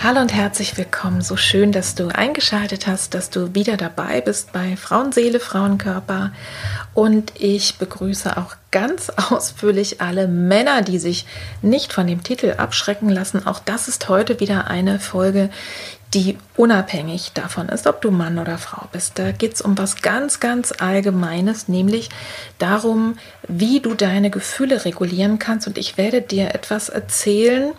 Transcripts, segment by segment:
Hallo und herzlich willkommen. So schön, dass du eingeschaltet hast, dass du wieder dabei bist bei Frauenseele, Frauenkörper. Und ich begrüße auch ganz ausführlich alle Männer, die sich nicht von dem Titel abschrecken lassen. Auch das ist heute wieder eine Folge, die unabhängig davon ist, ob du Mann oder Frau bist. Da geht es um was ganz, ganz Allgemeines, nämlich darum, wie du deine Gefühle regulieren kannst. Und ich werde dir etwas erzählen,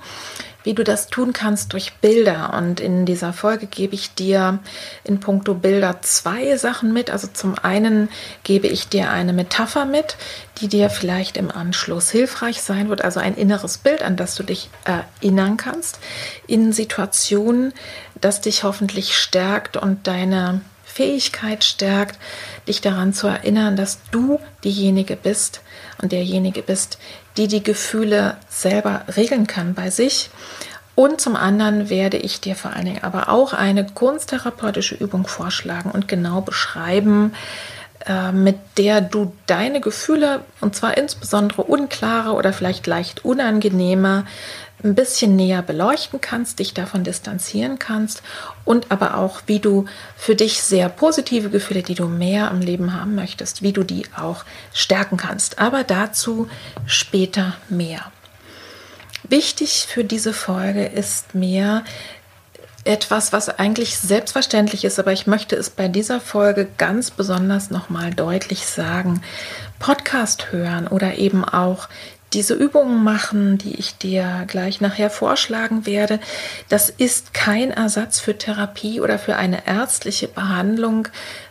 wie du das tun kannst durch Bilder. Und in dieser Folge gebe ich dir in puncto Bilder zwei Sachen mit. Also zum einen gebe ich dir eine Metapher mit, die dir vielleicht im Anschluss hilfreich sein wird. Also ein inneres Bild, an das du dich erinnern kannst in Situationen, das dich hoffentlich stärkt und deine Fähigkeit stärkt, dich daran zu erinnern, dass du diejenige bist und derjenige bist, die die Gefühle selber regeln kann bei sich. Und zum anderen werde ich dir vor allen Dingen aber auch eine kunsttherapeutische Übung vorschlagen und genau beschreiben, äh, mit der du deine Gefühle, und zwar insbesondere unklare oder vielleicht leicht unangenehme, ein bisschen näher beleuchten kannst, dich davon distanzieren kannst und aber auch, wie du für dich sehr positive Gefühle, die du mehr im Leben haben möchtest, wie du die auch stärken kannst. Aber dazu später mehr. Wichtig für diese Folge ist mir etwas, was eigentlich selbstverständlich ist, aber ich möchte es bei dieser Folge ganz besonders nochmal deutlich sagen. Podcast hören oder eben auch diese Übungen machen, die ich dir gleich nachher vorschlagen werde, das ist kein Ersatz für Therapie oder für eine ärztliche Behandlung,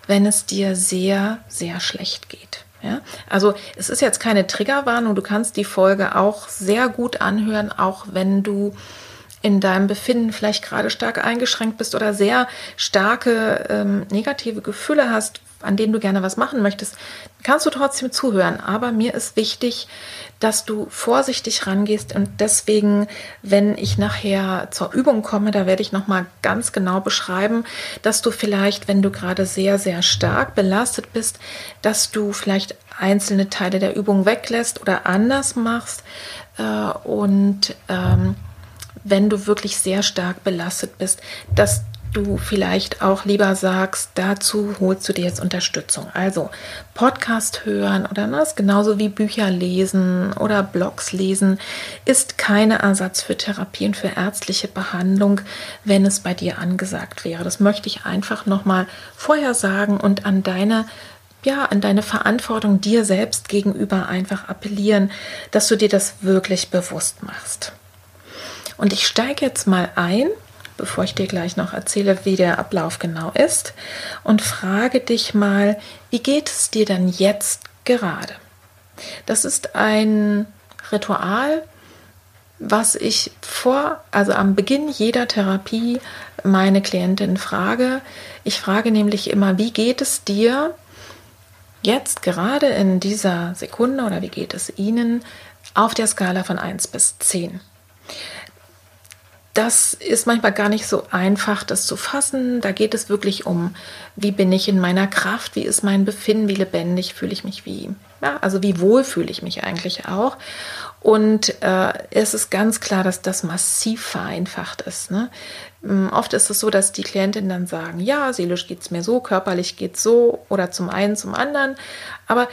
wenn es dir sehr, sehr schlecht geht. Ja? Also es ist jetzt keine Triggerwarnung, du kannst die Folge auch sehr gut anhören, auch wenn du in deinem Befinden vielleicht gerade stark eingeschränkt bist oder sehr starke ähm, negative Gefühle hast, an denen du gerne was machen möchtest, kannst du trotzdem zuhören. Aber mir ist wichtig, dass du vorsichtig rangehst und deswegen, wenn ich nachher zur Übung komme, da werde ich noch mal ganz genau beschreiben, dass du vielleicht, wenn du gerade sehr sehr stark belastet bist, dass du vielleicht einzelne Teile der Übung weglässt oder anders machst äh, und ähm, wenn du wirklich sehr stark belastet bist, dass du vielleicht auch lieber sagst, dazu holst du dir jetzt Unterstützung. Also Podcast hören oder das genauso wie Bücher lesen oder Blogs lesen ist keine Ersatz für Therapie und für ärztliche Behandlung, wenn es bei dir angesagt wäre. Das möchte ich einfach nochmal vorher sagen und an deine ja, an deine Verantwortung dir selbst gegenüber einfach appellieren, dass du dir das wirklich bewusst machst. Und ich steige jetzt mal ein bevor ich dir gleich noch erzähle, wie der Ablauf genau ist, und frage dich mal, wie geht es dir denn jetzt gerade? Das ist ein Ritual, was ich vor, also am Beginn jeder Therapie meine Klientin frage. Ich frage nämlich immer, wie geht es dir jetzt gerade in dieser Sekunde oder wie geht es Ihnen auf der Skala von 1 bis 10? Das ist manchmal gar nicht so einfach, das zu fassen. Da geht es wirklich um, wie bin ich in meiner Kraft, wie ist mein Befinden, wie lebendig fühle ich mich, wie, ja, also wie wohl fühle ich mich eigentlich auch. Und äh, es ist ganz klar, dass das massiv vereinfacht ist. Ne? Mm, oft ist es so, dass die Klientinnen dann sagen, ja, seelisch geht es mir so, körperlich geht es so oder zum einen, zum anderen. Aber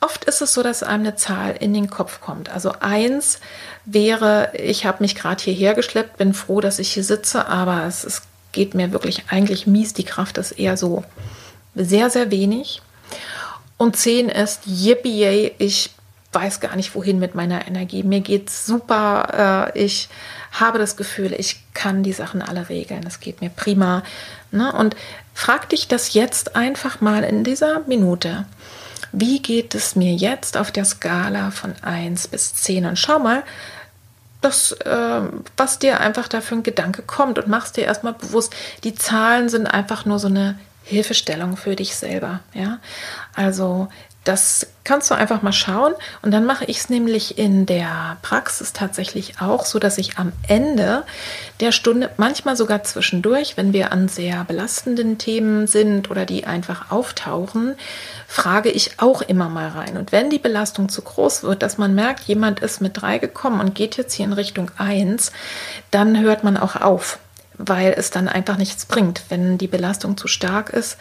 oft ist es so, dass einem eine Zahl in den Kopf kommt. Also eins wäre, ich habe mich gerade hierher geschleppt, bin froh, dass ich hier sitze, aber es, es geht mir wirklich eigentlich mies. Die Kraft ist eher so sehr, sehr wenig. Und zehn ist, yippie, ich weiß gar nicht, wohin mit meiner Energie. Mir geht's super. Äh, ich habe das Gefühl, ich kann die Sachen alle regeln. Es geht mir prima. Ne? Und frag dich das jetzt einfach mal in dieser Minute. Wie geht es mir jetzt auf der Skala von 1 bis 10? Und schau mal, das, äh, was dir einfach dafür ein Gedanke kommt und machst dir erstmal bewusst, die Zahlen sind einfach nur so eine Hilfestellung für dich selber. Ja, also das kannst du einfach mal schauen. Und dann mache ich es nämlich in der Praxis tatsächlich auch so, dass ich am Ende der Stunde, manchmal sogar zwischendurch, wenn wir an sehr belastenden Themen sind oder die einfach auftauchen, frage ich auch immer mal rein. Und wenn die Belastung zu groß wird, dass man merkt, jemand ist mit drei gekommen und geht jetzt hier in Richtung eins, dann hört man auch auf weil es dann einfach nichts bringt. Wenn die Belastung zu stark ist,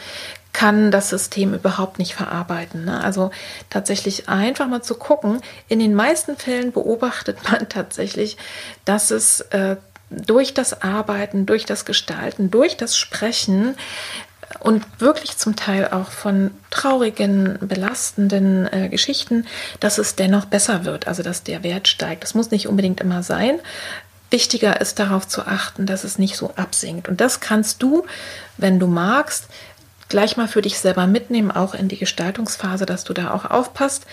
kann das System überhaupt nicht verarbeiten. Ne? Also tatsächlich einfach mal zu gucken. In den meisten Fällen beobachtet man tatsächlich, dass es äh, durch das Arbeiten, durch das Gestalten, durch das Sprechen und wirklich zum Teil auch von traurigen, belastenden äh, Geschichten, dass es dennoch besser wird, also dass der Wert steigt. Das muss nicht unbedingt immer sein. Wichtiger ist darauf zu achten, dass es nicht so absinkt. Und das kannst du, wenn du magst, gleich mal für dich selber mitnehmen, auch in die Gestaltungsphase, dass du da auch aufpasst.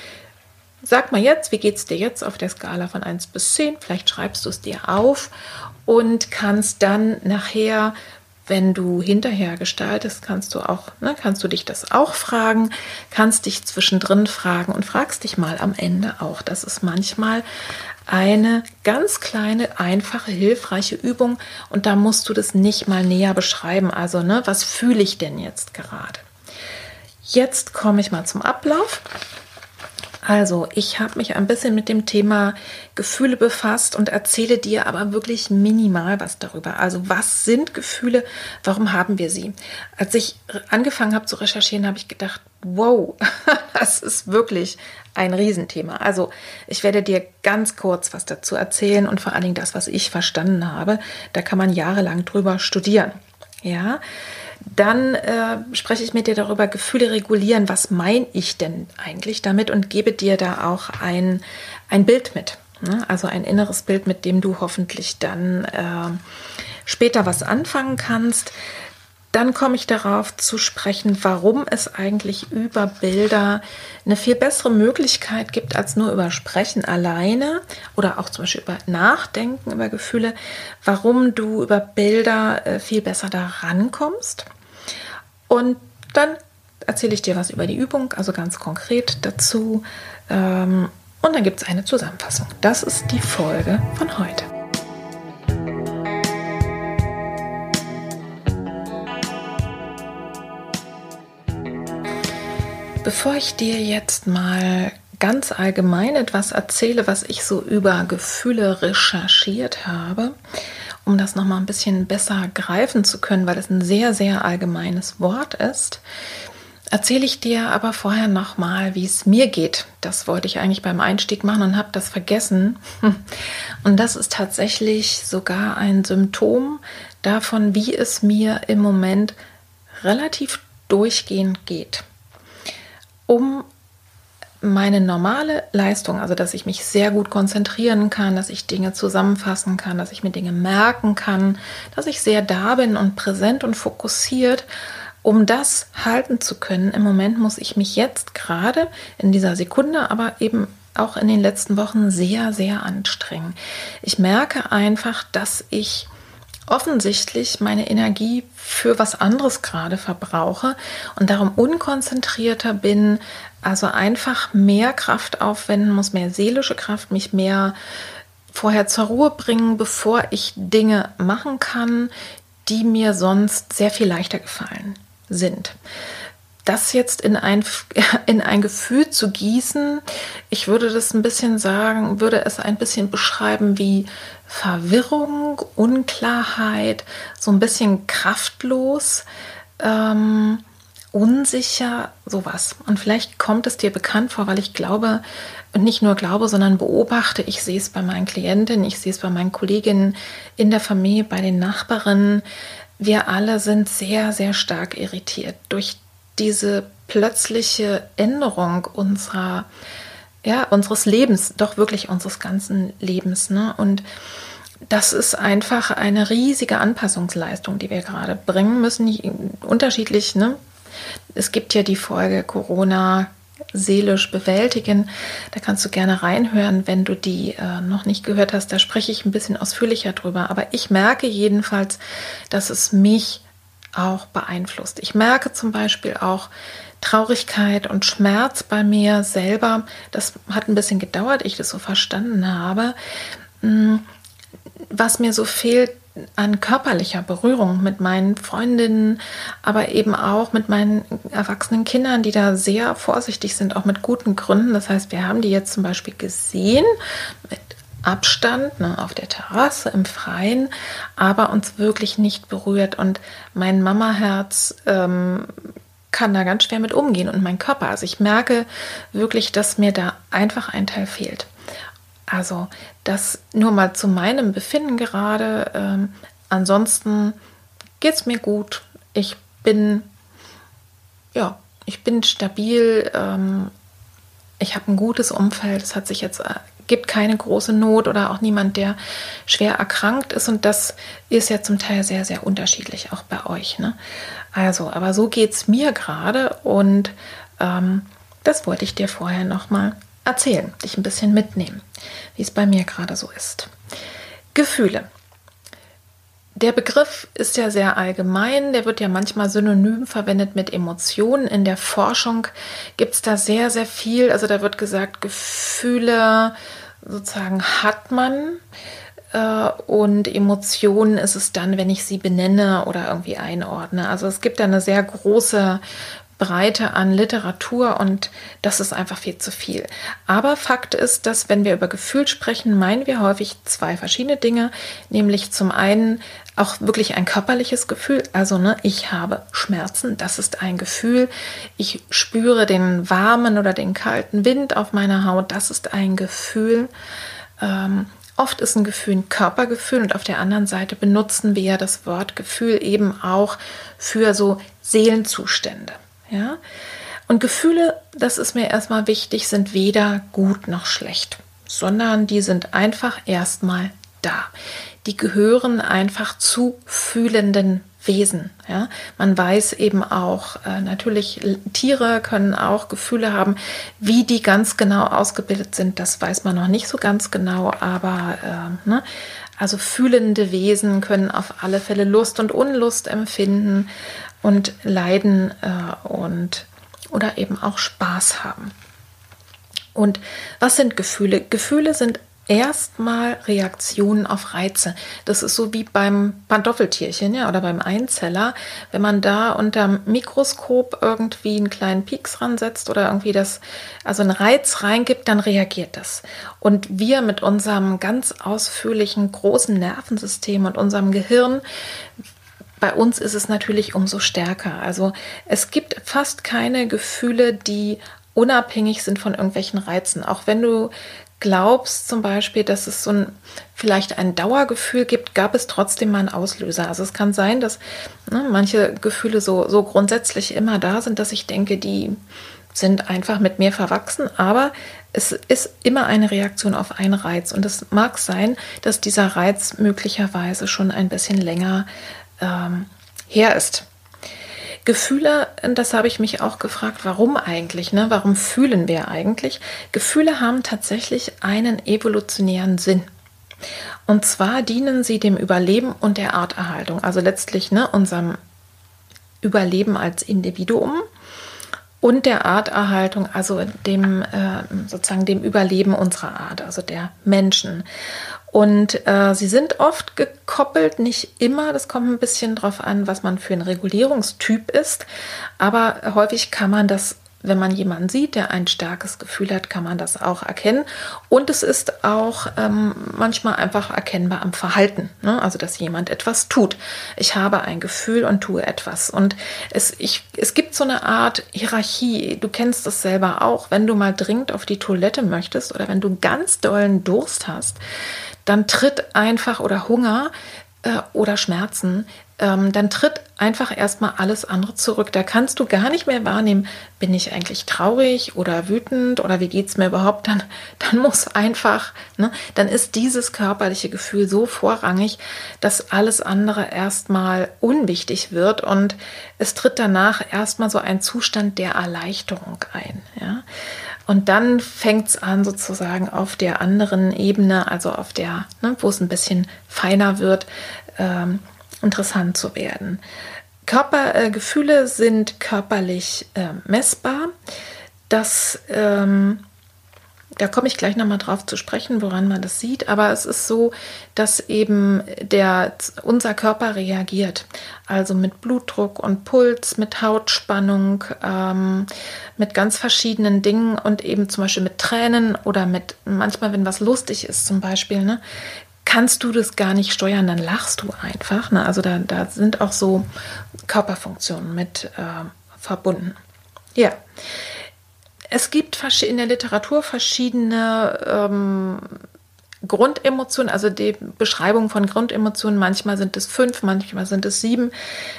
Sag mal jetzt, wie geht es dir jetzt auf der Skala von 1 bis 10? Vielleicht schreibst du es dir auf und kannst dann nachher, wenn du hinterher gestaltest, kannst du auch, ne, kannst du dich das auch fragen, kannst dich zwischendrin fragen und fragst dich mal am Ende auch. Das ist manchmal eine ganz kleine, einfache, hilfreiche Übung und da musst du das nicht mal näher beschreiben. Also, ne, was fühle ich denn jetzt gerade? Jetzt komme ich mal zum Ablauf. Also, ich habe mich ein bisschen mit dem Thema Gefühle befasst und erzähle dir aber wirklich minimal was darüber. Also, was sind Gefühle? Warum haben wir sie? Als ich angefangen habe zu recherchieren, habe ich gedacht, wow, das ist wirklich ein Riesenthema. Also, ich werde dir ganz kurz was dazu erzählen und vor allen Dingen das, was ich verstanden habe. Da kann man jahrelang drüber studieren. Ja, dann äh, spreche ich mit dir darüber, Gefühle regulieren. Was meine ich denn eigentlich damit? Und gebe dir da auch ein, ein Bild mit. Ne? Also ein inneres Bild, mit dem du hoffentlich dann äh, später was anfangen kannst. Dann komme ich darauf zu sprechen, warum es eigentlich über Bilder eine viel bessere Möglichkeit gibt als nur über Sprechen alleine oder auch zum Beispiel über Nachdenken über Gefühle, warum du über Bilder äh, viel besser da rankommst. Und dann erzähle ich dir was über die Übung, also ganz konkret dazu. Ähm, und dann gibt es eine Zusammenfassung. Das ist die Folge von heute. Bevor ich dir jetzt mal ganz allgemein etwas erzähle, was ich so über Gefühle recherchiert habe, um das nochmal ein bisschen besser greifen zu können, weil es ein sehr, sehr allgemeines Wort ist, erzähle ich dir aber vorher nochmal, wie es mir geht. Das wollte ich eigentlich beim Einstieg machen und habe das vergessen. Und das ist tatsächlich sogar ein Symptom davon, wie es mir im Moment relativ durchgehend geht um meine normale Leistung, also dass ich mich sehr gut konzentrieren kann, dass ich Dinge zusammenfassen kann, dass ich mir Dinge merken kann, dass ich sehr da bin und präsent und fokussiert, um das halten zu können. Im Moment muss ich mich jetzt gerade in dieser Sekunde, aber eben auch in den letzten Wochen sehr, sehr anstrengen. Ich merke einfach, dass ich offensichtlich meine Energie für was anderes gerade verbrauche und darum unkonzentrierter bin, also einfach mehr Kraft aufwenden muss, mehr seelische Kraft, mich mehr vorher zur Ruhe bringen, bevor ich Dinge machen kann, die mir sonst sehr viel leichter gefallen sind. Das jetzt in ein, in ein Gefühl zu gießen, ich würde das ein bisschen sagen, würde es ein bisschen beschreiben wie Verwirrung, Unklarheit, so ein bisschen kraftlos. Ähm, unsicher, sowas. Und vielleicht kommt es dir bekannt vor, weil ich glaube, und nicht nur glaube, sondern beobachte, ich sehe es bei meinen Klientinnen, ich sehe es bei meinen Kolleginnen in der Familie, bei den Nachbarinnen. Wir alle sind sehr, sehr stark irritiert durch diese plötzliche Änderung unserer, ja, unseres Lebens, doch wirklich unseres ganzen Lebens. Ne? Und das ist einfach eine riesige Anpassungsleistung, die wir gerade bringen müssen, unterschiedlich, ne? Es gibt ja die Folge Corona seelisch bewältigen. Da kannst du gerne reinhören, wenn du die äh, noch nicht gehört hast. Da spreche ich ein bisschen ausführlicher drüber. Aber ich merke jedenfalls, dass es mich auch beeinflusst. Ich merke zum Beispiel auch Traurigkeit und Schmerz bei mir selber. Das hat ein bisschen gedauert, ich das so verstanden habe. Hm, was mir so fehlt, an körperlicher Berührung mit meinen Freundinnen, aber eben auch mit meinen erwachsenen Kindern, die da sehr vorsichtig sind, auch mit guten Gründen. Das heißt, wir haben die jetzt zum Beispiel gesehen mit Abstand ne, auf der Terrasse im Freien, aber uns wirklich nicht berührt. Und mein Mamaherz ähm, kann da ganz schwer mit umgehen und mein Körper. Also ich merke wirklich, dass mir da einfach ein Teil fehlt. Also das nur mal zu meinem Befinden gerade. Ähm, ansonsten geht es mir gut. Ich bin, ja, ich bin stabil. Ähm, ich habe ein gutes Umfeld. Es hat sich jetzt äh, gibt keine große Not oder auch niemand, der schwer erkrankt ist. Und das ist ja zum Teil sehr, sehr unterschiedlich, auch bei euch. Ne? Also, aber so geht es mir gerade und ähm, das wollte ich dir vorher nochmal erzählen, dich ein bisschen mitnehmen, wie es bei mir gerade so ist. Gefühle. Der Begriff ist ja sehr allgemein, der wird ja manchmal synonym verwendet mit Emotionen. In der Forschung gibt es da sehr, sehr viel. Also da wird gesagt, Gefühle sozusagen hat man und Emotionen ist es dann, wenn ich sie benenne oder irgendwie einordne. Also es gibt da eine sehr große Breite an Literatur und das ist einfach viel zu viel. Aber Fakt ist, dass wenn wir über Gefühl sprechen, meinen wir häufig zwei verschiedene Dinge, nämlich zum einen auch wirklich ein körperliches Gefühl, also ne, ich habe Schmerzen, das ist ein Gefühl, ich spüre den warmen oder den kalten Wind auf meiner Haut, das ist ein Gefühl. Ähm, Oft ist ein Gefühl ein Körpergefühl und auf der anderen Seite benutzen wir ja das Wort Gefühl eben auch für so Seelenzustände. Ja? Und Gefühle, das ist mir erstmal wichtig, sind weder gut noch schlecht, sondern die sind einfach erstmal da. Die gehören einfach zu fühlenden Wesen. Ja? Man weiß eben auch, äh, natürlich, Tiere können auch Gefühle haben. Wie die ganz genau ausgebildet sind, das weiß man noch nicht so ganz genau, aber äh, ne? also fühlende Wesen können auf alle Fälle Lust und Unlust empfinden und leiden äh, und oder eben auch Spaß haben. Und was sind Gefühle? Gefühle sind erstmal Reaktionen auf Reize. Das ist so wie beim Pantoffeltierchen ja, oder beim Einzeller. Wenn man da unter dem Mikroskop irgendwie einen kleinen Pieks ransetzt oder irgendwie das, also einen Reiz reingibt, dann reagiert das. Und wir mit unserem ganz ausführlichen großen Nervensystem und unserem Gehirn, bei uns ist es natürlich umso stärker. Also es gibt fast keine Gefühle, die unabhängig sind von irgendwelchen Reizen. Auch wenn du glaubst zum Beispiel, dass es so ein vielleicht ein Dauergefühl gibt, gab es trotzdem mal einen Auslöser. Also es kann sein, dass ne, manche Gefühle so, so grundsätzlich immer da sind, dass ich denke, die sind einfach mit mir verwachsen, aber es ist immer eine Reaktion auf einen Reiz. Und es mag sein, dass dieser Reiz möglicherweise schon ein bisschen länger ähm, her ist. Gefühle, das habe ich mich auch gefragt, warum eigentlich? Ne? Warum fühlen wir eigentlich? Gefühle haben tatsächlich einen evolutionären Sinn. Und zwar dienen sie dem Überleben und der Arterhaltung, also letztlich ne, unserem Überleben als Individuum und der Arterhaltung, also dem äh, sozusagen dem Überleben unserer Art, also der Menschen. Und äh, sie sind oft gekoppelt, nicht immer. Das kommt ein bisschen drauf an, was man für ein Regulierungstyp ist. Aber häufig kann man das wenn man jemanden sieht, der ein starkes Gefühl hat, kann man das auch erkennen. Und es ist auch ähm, manchmal einfach erkennbar am Verhalten, ne? also dass jemand etwas tut. Ich habe ein Gefühl und tue etwas. Und es, ich, es gibt so eine Art Hierarchie. Du kennst das selber auch. Wenn du mal dringend auf die Toilette möchtest oder wenn du ganz dollen Durst hast, dann tritt einfach oder Hunger äh, oder Schmerzen, ähm, dann tritt einfach erstmal alles andere zurück. Da kannst du gar nicht mehr wahrnehmen, bin ich eigentlich traurig oder wütend oder wie geht es mir überhaupt? Dann, dann muss einfach, ne, dann ist dieses körperliche Gefühl so vorrangig, dass alles andere erstmal unwichtig wird und es tritt danach erstmal so ein Zustand der Erleichterung ein. Ja? Und dann fängt es an, sozusagen auf der anderen Ebene, also auf der, ne, wo es ein bisschen feiner wird, ähm, interessant zu werden. Körpergefühle äh, sind körperlich äh, messbar. Das ähm, da komme ich gleich nochmal drauf zu sprechen, woran man das sieht. Aber es ist so, dass eben der, unser Körper reagiert. Also mit Blutdruck und Puls, mit Hautspannung, ähm, mit ganz verschiedenen Dingen und eben zum Beispiel mit Tränen oder mit manchmal, wenn was lustig ist zum Beispiel, ne, kannst du das gar nicht steuern, dann lachst du einfach. Ne? Also da, da sind auch so Körperfunktionen mit äh, verbunden. Ja. Es gibt in der Literatur verschiedene ähm, Grundemotionen, also die Beschreibung von Grundemotionen. Manchmal sind es fünf, manchmal sind es sieben.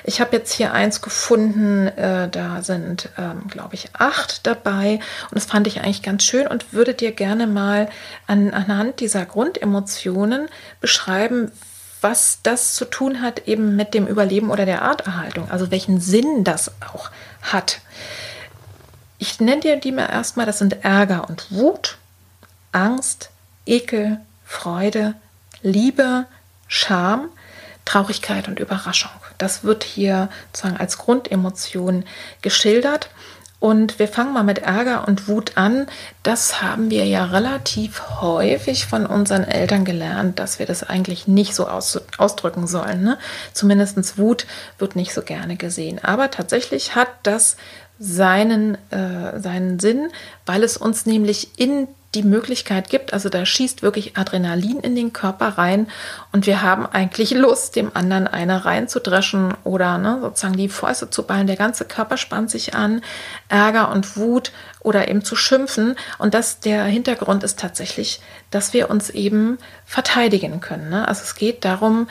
Ich habe jetzt hier eins gefunden, äh, da sind, ähm, glaube ich, acht dabei. Und das fand ich eigentlich ganz schön und würde dir gerne mal an, anhand dieser Grundemotionen beschreiben, was das zu tun hat eben mit dem Überleben oder der Arterhaltung, also welchen Sinn das auch hat. Ich nenne dir die mal erstmal, das sind Ärger und Wut, Angst, Ekel, Freude, Liebe, Scham, Traurigkeit und Überraschung. Das wird hier sozusagen als Grundemotion geschildert. Und wir fangen mal mit Ärger und Wut an. Das haben wir ja relativ häufig von unseren Eltern gelernt, dass wir das eigentlich nicht so aus, ausdrücken sollen. Ne? Zumindest Wut wird nicht so gerne gesehen. Aber tatsächlich hat das seinen, äh, seinen Sinn, weil es uns nämlich in die Möglichkeit gibt, also da schießt wirklich Adrenalin in den Körper rein und wir haben eigentlich Lust, dem anderen eine reinzudreschen oder ne, sozusagen die Fäuste zu ballen. Der ganze Körper spannt sich an, Ärger und Wut oder eben zu schimpfen. Und das, der Hintergrund ist tatsächlich, dass wir uns eben verteidigen können. Ne? Also es geht darum,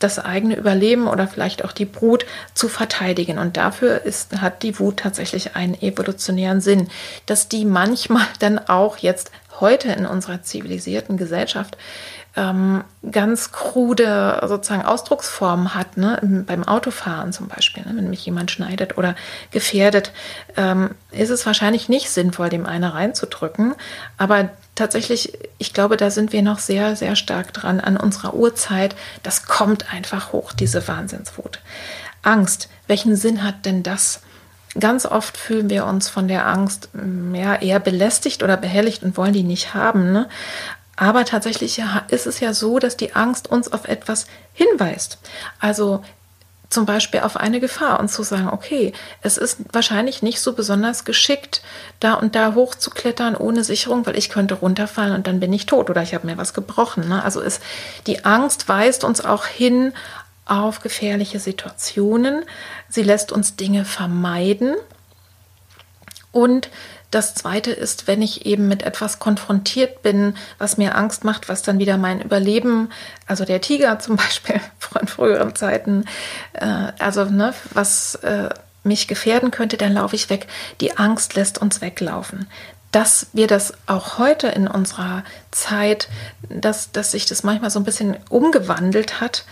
das eigene Überleben oder vielleicht auch die Brut zu verteidigen. Und dafür ist, hat die Wut tatsächlich einen evolutionären Sinn, dass die manchmal dann auch jetzt heute in unserer zivilisierten Gesellschaft ähm, ganz krude sozusagen Ausdrucksformen hat, ne? beim Autofahren zum Beispiel, ne? wenn mich jemand schneidet oder gefährdet, ähm, ist es wahrscheinlich nicht sinnvoll, dem eine reinzudrücken. Aber tatsächlich, ich glaube, da sind wir noch sehr, sehr stark dran an unserer Uhrzeit. Das kommt einfach hoch, diese Wahnsinnswut. Angst, welchen Sinn hat denn das? Ganz oft fühlen wir uns von der Angst ja, eher belästigt oder behelligt und wollen die nicht haben. Ne? Aber tatsächlich ist es ja so, dass die Angst uns auf etwas hinweist. Also zum Beispiel auf eine Gefahr und zu sagen, okay, es ist wahrscheinlich nicht so besonders geschickt, da und da hochzuklettern ohne Sicherung, weil ich könnte runterfallen und dann bin ich tot oder ich habe mir was gebrochen. Ne? Also ist die Angst weist uns auch hin auf gefährliche Situationen. Sie lässt uns Dinge vermeiden und das zweite ist, wenn ich eben mit etwas konfrontiert bin, was mir Angst macht, was dann wieder mein Überleben, also der Tiger zum Beispiel von früheren Zeiten, äh, also ne, was äh, mich gefährden könnte, dann laufe ich weg. Die Angst lässt uns weglaufen dass wir das auch heute in unserer Zeit, dass, dass sich das manchmal so ein bisschen umgewandelt hat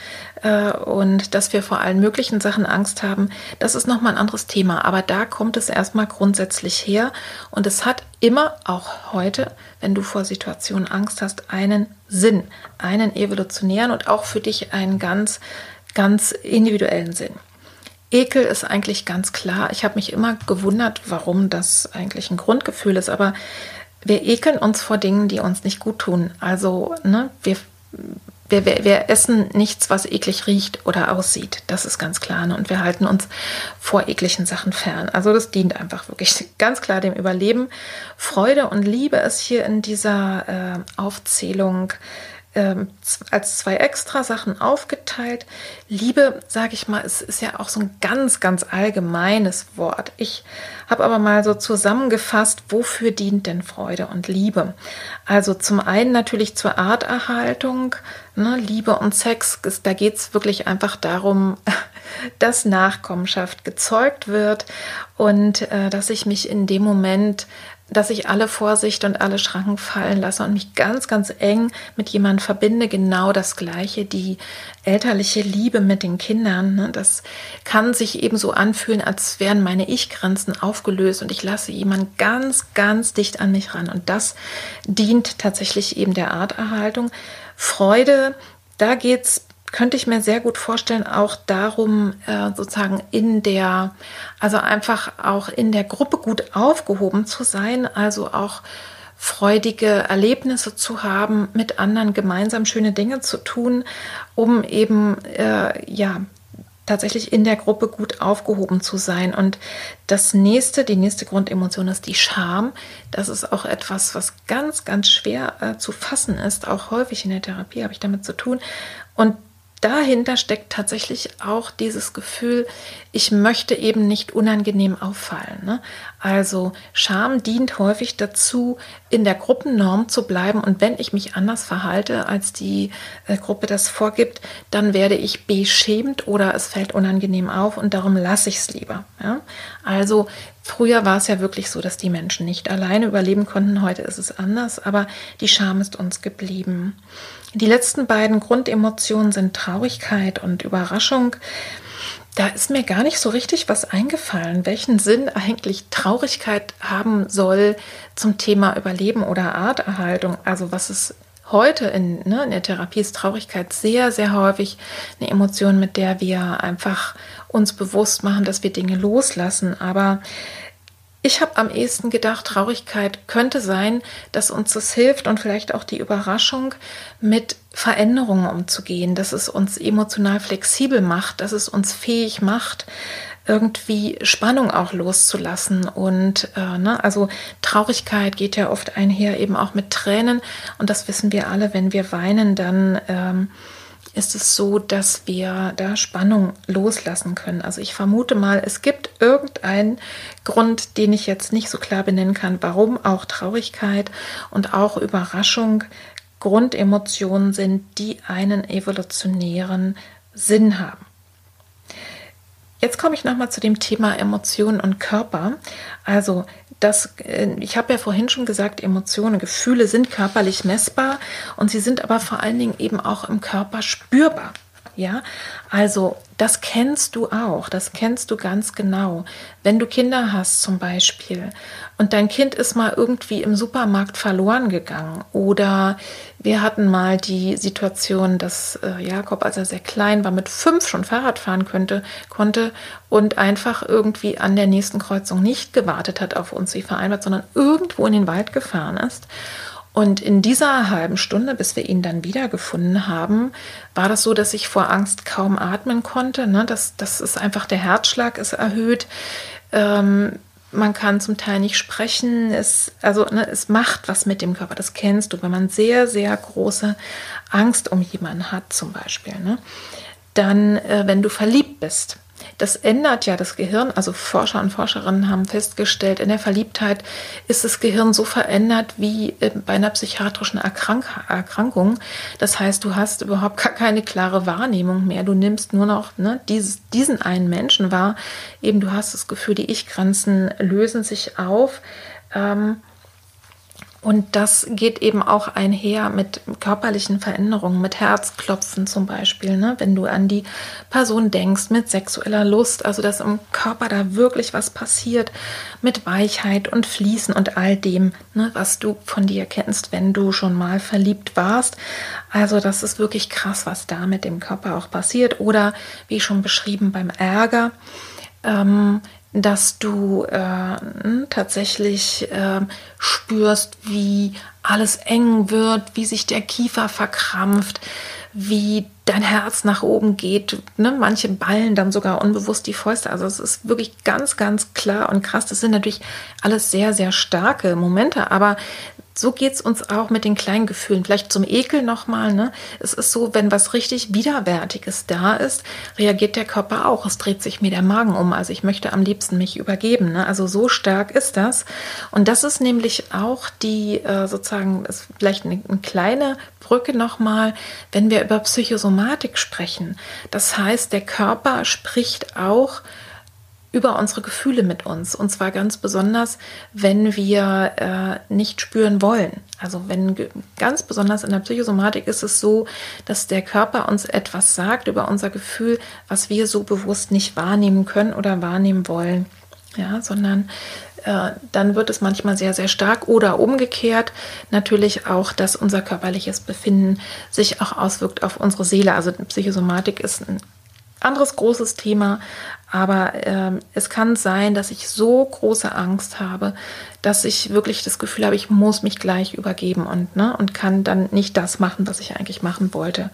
äh, und dass wir vor allen möglichen Sachen Angst haben, das ist nochmal ein anderes Thema. Aber da kommt es erstmal grundsätzlich her und es hat immer auch heute, wenn du vor Situationen Angst hast, einen Sinn, einen evolutionären und auch für dich einen ganz, ganz individuellen Sinn. Ekel ist eigentlich ganz klar. Ich habe mich immer gewundert, warum das eigentlich ein Grundgefühl ist. Aber wir ekeln uns vor Dingen, die uns nicht gut tun. Also ne, wir wir, wir, essen nichts, was eklig riecht oder aussieht. Das ist ganz klar. Ne? Und wir halten uns vor ekligen Sachen fern. Also das dient einfach wirklich ganz klar dem Überleben. Freude und Liebe ist hier in dieser äh, Aufzählung ähm, als zwei extra Sachen aufgeteilt. Liebe, sage ich mal, ist, ist ja auch so ein ganz, ganz allgemeines Wort. Ich habe aber mal so zusammengefasst, wofür dient denn Freude und Liebe? Also zum einen natürlich zur Arterhaltung. Ne, Liebe und Sex, da geht es wirklich einfach darum, dass Nachkommenschaft gezeugt wird und äh, dass ich mich in dem Moment dass ich alle Vorsicht und alle Schranken fallen lasse und mich ganz, ganz eng mit jemandem verbinde. Genau das Gleiche, die elterliche Liebe mit den Kindern. Ne? Das kann sich eben so anfühlen, als wären meine Ich-Grenzen aufgelöst und ich lasse jemanden ganz, ganz dicht an mich ran. Und das dient tatsächlich eben der Arterhaltung. Freude, da geht's könnte ich mir sehr gut vorstellen, auch darum, äh, sozusagen in der, also einfach auch in der Gruppe gut aufgehoben zu sein, also auch freudige Erlebnisse zu haben, mit anderen gemeinsam schöne Dinge zu tun, um eben, äh, ja, tatsächlich in der Gruppe gut aufgehoben zu sein. Und das nächste, die nächste Grundemotion ist die Scham. Das ist auch etwas, was ganz, ganz schwer äh, zu fassen ist. Auch häufig in der Therapie habe ich damit zu tun. Und dahinter steckt tatsächlich auch dieses Gefühl, ich möchte eben nicht unangenehm auffallen. Ne? Also Scham dient häufig dazu, in der Gruppennorm zu bleiben und wenn ich mich anders verhalte, als die äh, Gruppe das vorgibt, dann werde ich beschämt oder es fällt unangenehm auf und darum lasse ich es lieber. Ja? Also früher war es ja wirklich so, dass die Menschen nicht alleine überleben konnten, heute ist es anders, aber die Scham ist uns geblieben. Die letzten beiden Grundemotionen sind Traurigkeit und Überraschung. Da ist mir gar nicht so richtig was eingefallen, welchen Sinn eigentlich Traurigkeit haben soll zum Thema Überleben oder Arterhaltung. Also was es heute in, ne, in der Therapie ist Traurigkeit sehr, sehr häufig eine Emotion, mit der wir einfach uns bewusst machen, dass wir Dinge loslassen. Aber ich habe am ehesten gedacht, Traurigkeit könnte sein, dass uns das hilft und vielleicht auch die Überraschung, mit Veränderungen umzugehen, dass es uns emotional flexibel macht, dass es uns fähig macht, irgendwie Spannung auch loszulassen. Und äh, ne, also Traurigkeit geht ja oft einher eben auch mit Tränen. Und das wissen wir alle, wenn wir weinen, dann ähm, ist es so, dass wir da Spannung loslassen können. Also ich vermute mal, es gibt irgendeinen Grund, den ich jetzt nicht so klar benennen kann, warum auch Traurigkeit und auch Überraschung Grundemotionen sind, die einen evolutionären Sinn haben. Jetzt komme ich nochmal zu dem Thema Emotionen und Körper. Also das, äh, ich habe ja vorhin schon gesagt, Emotionen, Gefühle sind körperlich messbar und sie sind aber vor allen Dingen eben auch im Körper spürbar. Ja, also das kennst du auch, das kennst du ganz genau. Wenn du Kinder hast zum Beispiel und dein Kind ist mal irgendwie im Supermarkt verloren gegangen oder wir hatten mal die Situation, dass äh, Jakob, als er sehr klein war, mit fünf schon Fahrrad fahren könnte, konnte und einfach irgendwie an der nächsten Kreuzung nicht gewartet hat auf uns wie vereinbart, sondern irgendwo in den Wald gefahren ist. Und in dieser halben Stunde, bis wir ihn dann wiedergefunden haben, war das so, dass ich vor Angst kaum atmen konnte. Ne? Das, das ist einfach, der Herzschlag ist erhöht. Ähm, man kann zum Teil nicht sprechen. Es, also, ne, es macht was mit dem Körper. Das kennst du, wenn man sehr, sehr große Angst um jemanden hat, zum Beispiel. Ne? Dann, äh, wenn du verliebt bist, das ändert ja das Gehirn. Also Forscher und Forscherinnen haben festgestellt, in der Verliebtheit ist das Gehirn so verändert wie äh, bei einer psychiatrischen Erkrank Erkrankung. Das heißt, du hast überhaupt gar keine klare Wahrnehmung mehr. Du nimmst nur noch ne, dieses, diesen einen Menschen wahr. Eben, du hast das Gefühl, die Ich-Grenzen lösen sich auf. Ähm, und das geht eben auch einher mit körperlichen Veränderungen, mit Herzklopfen zum Beispiel, ne? wenn du an die Person denkst, mit sexueller Lust, also dass im Körper da wirklich was passiert, mit Weichheit und Fließen und all dem, ne? was du von dir kennst, wenn du schon mal verliebt warst. Also das ist wirklich krass, was da mit dem Körper auch passiert. Oder wie schon beschrieben beim Ärger. Ähm, dass du äh, tatsächlich äh, spürst, wie alles eng wird, wie sich der Kiefer verkrampft, wie dein Herz nach oben geht. Ne? Manche ballen dann sogar unbewusst die Fäuste. Also es ist wirklich ganz, ganz klar und krass. Das sind natürlich alles sehr, sehr starke Momente, aber so geht es uns auch mit den kleinen Gefühlen. Vielleicht zum Ekel nochmal. Ne? Es ist so, wenn was richtig Widerwärtiges da ist, reagiert der Körper auch. Es dreht sich mir der Magen um. Also ich möchte am liebsten mich übergeben. Ne? Also so stark ist das. Und das ist nämlich auch die äh, sozusagen, ist vielleicht eine, eine kleine Brücke nochmal, wenn wir über Psychosomatik sprechen. Das heißt, der Körper spricht auch über unsere Gefühle mit uns. Und zwar ganz besonders, wenn wir äh, nicht spüren wollen. Also wenn ganz besonders in der Psychosomatik ist es so, dass der Körper uns etwas sagt über unser Gefühl, was wir so bewusst nicht wahrnehmen können oder wahrnehmen wollen. Ja, sondern äh, dann wird es manchmal sehr, sehr stark oder umgekehrt natürlich auch, dass unser körperliches Befinden sich auch auswirkt auf unsere Seele. Also Psychosomatik ist ein anderes großes Thema, aber ähm, es kann sein, dass ich so große Angst habe, dass ich wirklich das Gefühl habe, ich muss mich gleich übergeben und, ne, und kann dann nicht das machen, was ich eigentlich machen wollte.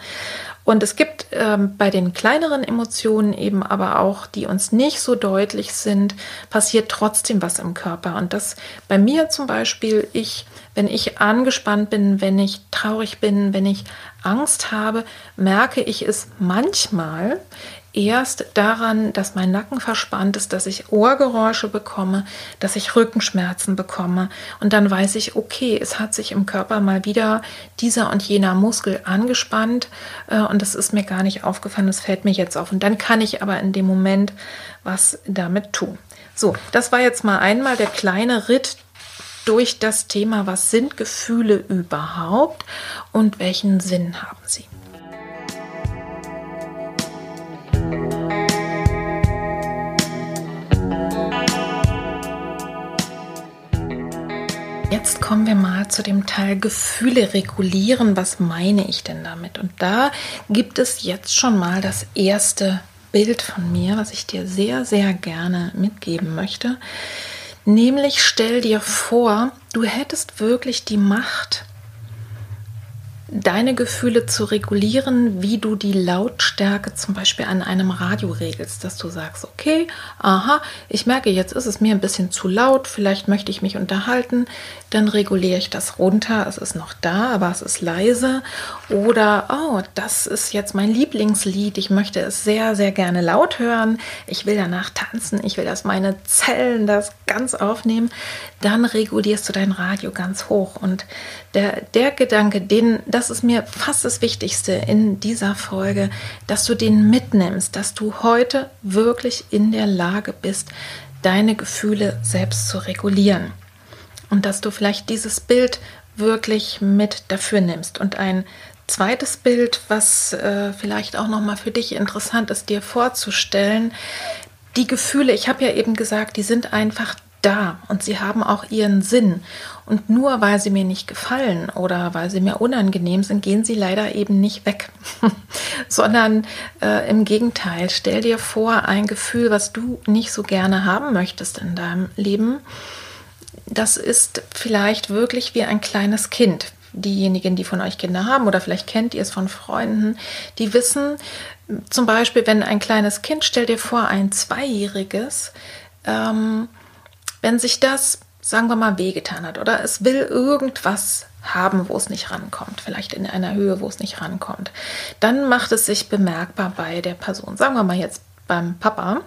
Und es gibt ähm, bei den kleineren Emotionen eben aber auch, die uns nicht so deutlich sind, passiert trotzdem was im Körper. Und das bei mir zum Beispiel, ich, wenn ich angespannt bin, wenn ich traurig bin, wenn ich Angst habe, merke ich es manchmal erst daran, dass mein Nacken verspannt ist, dass ich Ohrgeräusche bekomme, dass ich Rückenschmerzen bekomme. Und dann weiß ich, okay, es hat sich im Körper mal wieder dieser und jener Muskel angespannt äh, und das ist mir gar nicht aufgefallen, das fällt mir jetzt auf. Und dann kann ich aber in dem Moment was damit tun. So, das war jetzt mal einmal der kleine Ritt durch das Thema, was sind Gefühle überhaupt und welchen Sinn haben sie. Jetzt kommen wir mal zu dem Teil Gefühle regulieren. Was meine ich denn damit? Und da gibt es jetzt schon mal das erste Bild von mir, was ich dir sehr, sehr gerne mitgeben möchte. Nämlich stell dir vor, du hättest wirklich die Macht, deine Gefühle zu regulieren, wie du die Lautstärke zum Beispiel an einem Radio regelst, dass du sagst, okay, aha, ich merke, jetzt ist es mir ein bisschen zu laut, vielleicht möchte ich mich unterhalten, dann reguliere ich das runter, es ist noch da, aber es ist leise. Oder, oh, das ist jetzt mein Lieblingslied, ich möchte es sehr, sehr gerne laut hören, ich will danach tanzen, ich will, dass meine Zellen das ganz aufnehmen, dann regulierst du dein Radio ganz hoch. Und der, der Gedanke, den, das ist mir fast das Wichtigste in dieser Folge, dass du den mitnimmst, dass du heute wirklich in der Lage bist, deine Gefühle selbst zu regulieren und dass du vielleicht dieses Bild wirklich mit dafür nimmst. Und ein zweites Bild, was äh, vielleicht auch noch mal für dich interessant ist, dir vorzustellen, die Gefühle, ich habe ja eben gesagt, die sind einfach da und sie haben auch ihren Sinn. Und nur weil sie mir nicht gefallen oder weil sie mir unangenehm sind, gehen sie leider eben nicht weg, sondern äh, im Gegenteil, stell dir vor, ein Gefühl, was du nicht so gerne haben möchtest in deinem Leben, das ist vielleicht wirklich wie ein kleines Kind. Diejenigen, die von euch Kinder haben oder vielleicht kennt ihr es von Freunden, die wissen zum Beispiel, wenn ein kleines Kind, stell dir vor, ein Zweijähriges, ähm, wenn sich das, sagen wir mal, wehgetan hat oder es will irgendwas haben, wo es nicht rankommt, vielleicht in einer Höhe, wo es nicht rankommt, dann macht es sich bemerkbar bei der Person, sagen wir mal jetzt beim Papa.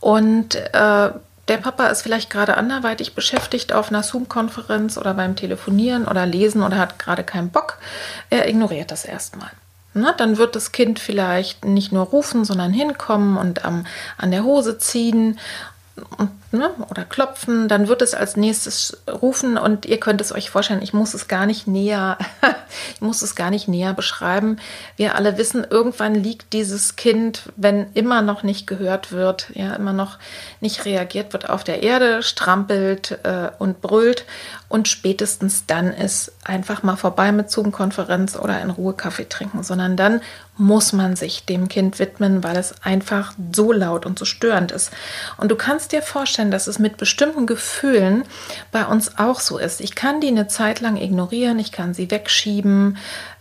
Und äh, der Papa ist vielleicht gerade anderweitig beschäftigt auf einer Zoom-Konferenz oder beim Telefonieren oder Lesen oder hat gerade keinen Bock. Er ignoriert das erstmal. Na, dann wird das Kind vielleicht nicht nur rufen, sondern hinkommen und ähm, an der Hose ziehen und ne, oder klopfen, dann wird es als nächstes rufen und ihr könnt es euch vorstellen, ich muss es gar nicht näher, ich muss es gar nicht näher beschreiben. Wir alle wissen, irgendwann liegt dieses Kind, wenn immer noch nicht gehört wird, ja, immer noch nicht reagiert wird auf der Erde, strampelt äh, und brüllt und spätestens dann ist einfach mal vorbei mit Zoom-Konferenz oder in Ruhe Kaffee trinken, sondern dann muss man sich dem Kind widmen, weil es einfach so laut und so störend ist. Und du kannst dir vorstellen, vorstellen, dass es mit bestimmten Gefühlen bei uns auch so ist. Ich kann die eine Zeit lang ignorieren, ich kann sie wegschieben,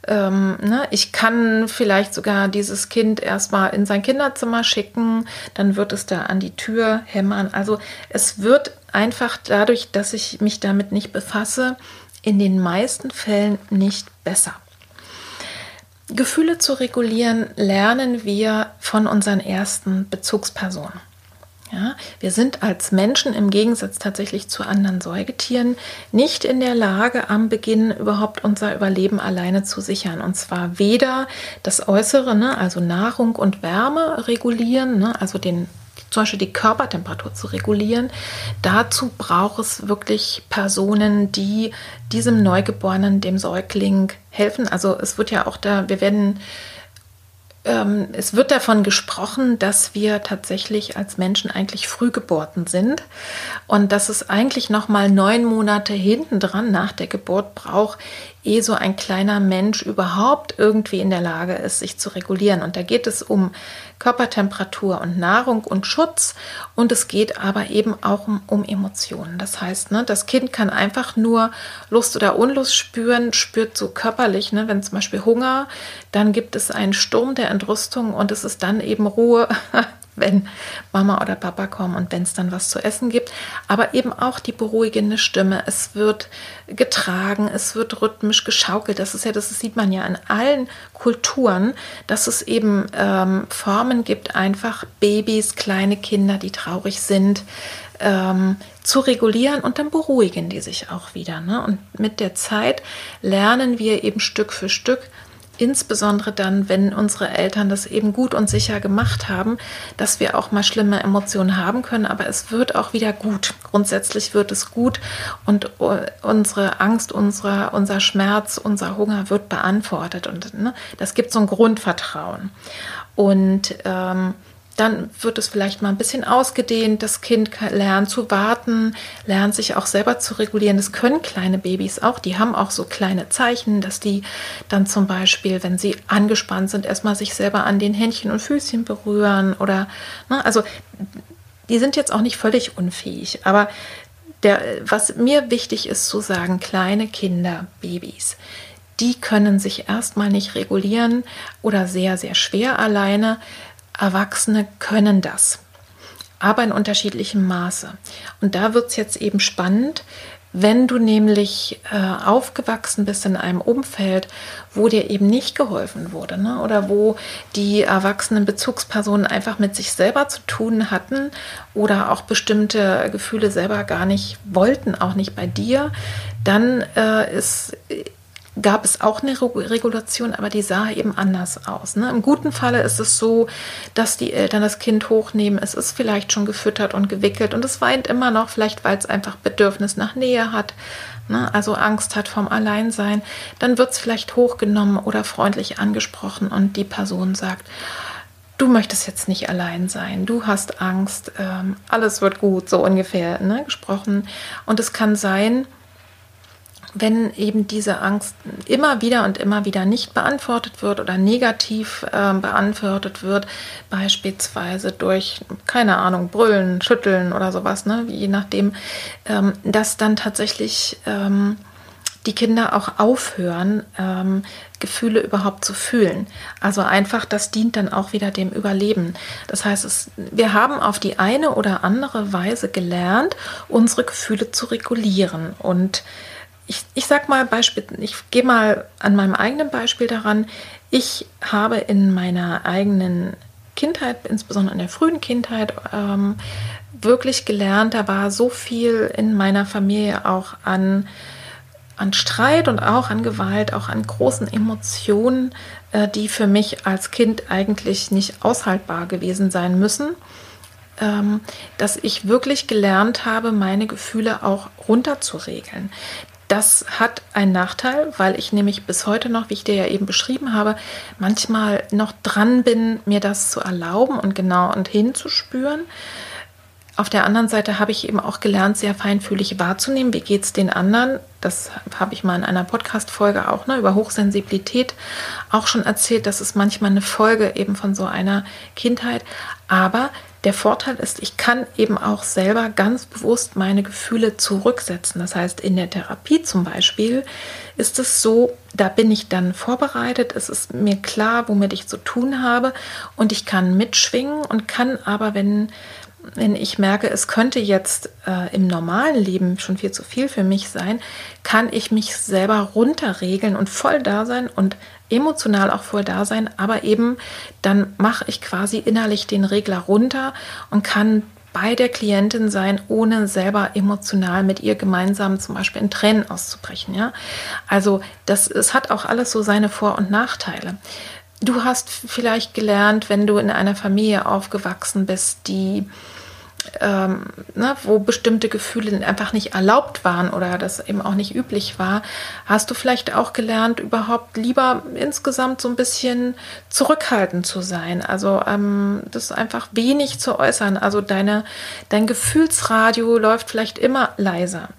ähm, ne? ich kann vielleicht sogar dieses Kind erstmal in sein Kinderzimmer schicken, dann wird es da an die Tür hämmern. Also es wird einfach dadurch, dass ich mich damit nicht befasse, in den meisten Fällen nicht besser. Gefühle zu regulieren lernen wir von unseren ersten Bezugspersonen. Ja, wir sind als Menschen im Gegensatz tatsächlich zu anderen Säugetieren nicht in der Lage, am Beginn überhaupt unser Überleben alleine zu sichern. Und zwar weder das Äußere, ne, also Nahrung und Wärme regulieren, ne, also den zum Beispiel die Körpertemperatur zu regulieren. Dazu braucht es wirklich Personen, die diesem Neugeborenen, dem Säugling helfen. Also es wird ja auch da, wir werden ähm, es wird davon gesprochen, dass wir tatsächlich als Menschen eigentlich Frühgeburten sind und dass es eigentlich noch mal neun Monate hinten dran nach der Geburt braucht, ehe so ein kleiner Mensch überhaupt irgendwie in der Lage ist, sich zu regulieren. Und da geht es um Körpertemperatur und Nahrung und Schutz und es geht aber eben auch um, um Emotionen. Das heißt, ne, das Kind kann einfach nur Lust oder Unlust spüren, spürt so körperlich, ne, wenn zum Beispiel Hunger, dann gibt es einen Sturm der Entrüstung und es ist dann eben Ruhe, wenn Mama oder Papa kommen und wenn es dann was zu essen gibt. Aber eben auch die beruhigende Stimme. Es wird getragen, es wird rhythmisch geschaukelt. Das ist ja, das sieht man ja in allen Kulturen, dass es eben ähm, Formen gibt, einfach Babys, kleine Kinder, die traurig sind, ähm, zu regulieren und dann beruhigen die sich auch wieder. Ne? Und mit der Zeit lernen wir eben Stück für Stück, insbesondere dann, wenn unsere Eltern das eben gut und sicher gemacht haben, dass wir auch mal schlimme Emotionen haben können, aber es wird auch wieder gut. Grundsätzlich wird es gut und unsere Angst, unsere, unser Schmerz, unser Hunger wird beantwortet und ne, das gibt so ein Grundvertrauen. Und ähm, dann wird es vielleicht mal ein bisschen ausgedehnt. Das Kind lernt zu warten, lernt sich auch selber zu regulieren. Das können kleine Babys auch. Die haben auch so kleine Zeichen, dass die dann zum Beispiel, wenn sie angespannt sind, erstmal sich selber an den Händchen und Füßchen berühren oder, ne, also die sind jetzt auch nicht völlig unfähig. Aber der, was mir wichtig ist zu sagen, kleine Kinder, Babys, die können sich erstmal nicht regulieren oder sehr, sehr schwer alleine Erwachsene können das, aber in unterschiedlichem Maße. Und da wird es jetzt eben spannend, wenn du nämlich äh, aufgewachsen bist in einem Umfeld, wo dir eben nicht geholfen wurde ne? oder wo die erwachsenen Bezugspersonen einfach mit sich selber zu tun hatten oder auch bestimmte Gefühle selber gar nicht wollten, auch nicht bei dir, dann äh, ist gab es auch eine Regulation, aber die sah eben anders aus. Ne? Im guten Falle ist es so, dass die Eltern das Kind hochnehmen. Es ist vielleicht schon gefüttert und gewickelt und es weint immer noch, vielleicht weil es einfach Bedürfnis nach Nähe hat, ne? also Angst hat vom Alleinsein. Dann wird es vielleicht hochgenommen oder freundlich angesprochen und die Person sagt, du möchtest jetzt nicht allein sein, du hast Angst, ähm, alles wird gut, so ungefähr ne? gesprochen. Und es kann sein, wenn eben diese Angst immer wieder und immer wieder nicht beantwortet wird oder negativ äh, beantwortet wird, beispielsweise durch, keine Ahnung, Brüllen, Schütteln oder sowas, ne, je nachdem, ähm, dass dann tatsächlich ähm, die Kinder auch aufhören, ähm, Gefühle überhaupt zu fühlen. Also einfach, das dient dann auch wieder dem Überleben. Das heißt, es, wir haben auf die eine oder andere Weise gelernt, unsere Gefühle zu regulieren und ich, ich sag mal Beispiel, ich gehe mal an meinem eigenen Beispiel daran. Ich habe in meiner eigenen Kindheit, insbesondere in der frühen Kindheit, ähm, wirklich gelernt, da war so viel in meiner Familie auch an, an Streit und auch an Gewalt, auch an großen Emotionen, äh, die für mich als Kind eigentlich nicht aushaltbar gewesen sein müssen ähm, dass ich wirklich gelernt habe, meine Gefühle auch runterzuregeln. Das hat einen Nachteil, weil ich nämlich bis heute noch, wie ich dir ja eben beschrieben habe, manchmal noch dran bin, mir das zu erlauben und genau und hinzuspüren. Auf der anderen Seite habe ich eben auch gelernt, sehr feinfühlig wahrzunehmen, wie geht es den anderen. Das habe ich mal in einer Podcast-Folge auch ne, über Hochsensibilität auch schon erzählt. Das ist manchmal eine Folge eben von so einer Kindheit. Aber Der Vorteil ist, ich kann eben auch selber ganz bewusst meine Gefühle zurücksetzen. Das heißt, in der Therapie zum Beispiel ist es so, da bin ich dann vorbereitet, es ist mir klar, womit ich zu tun habe und ich kann mitschwingen und kann aber, wenn wenn ich merke, es könnte jetzt äh, im normalen Leben schon viel zu viel für mich sein, kann ich mich selber runterregeln und voll da sein und emotional auch voll da sein, aber eben dann mache ich quasi innerlich den Regler runter und kann bei der Klientin sein, ohne selber emotional mit ihr gemeinsam zum Beispiel in Tränen auszubrechen. Ja? Also das, es hat auch alles so seine Vor- und Nachteile. Du hast vielleicht gelernt, wenn du in einer Familie aufgewachsen bist, die ähm, ne, wo bestimmte Gefühle einfach nicht erlaubt waren oder das eben auch nicht üblich war, hast du vielleicht auch gelernt, überhaupt lieber insgesamt so ein bisschen zurückhaltend zu sein. Also ähm, das einfach wenig zu äußern. Also deine, dein Gefühlsradio läuft vielleicht immer leiser.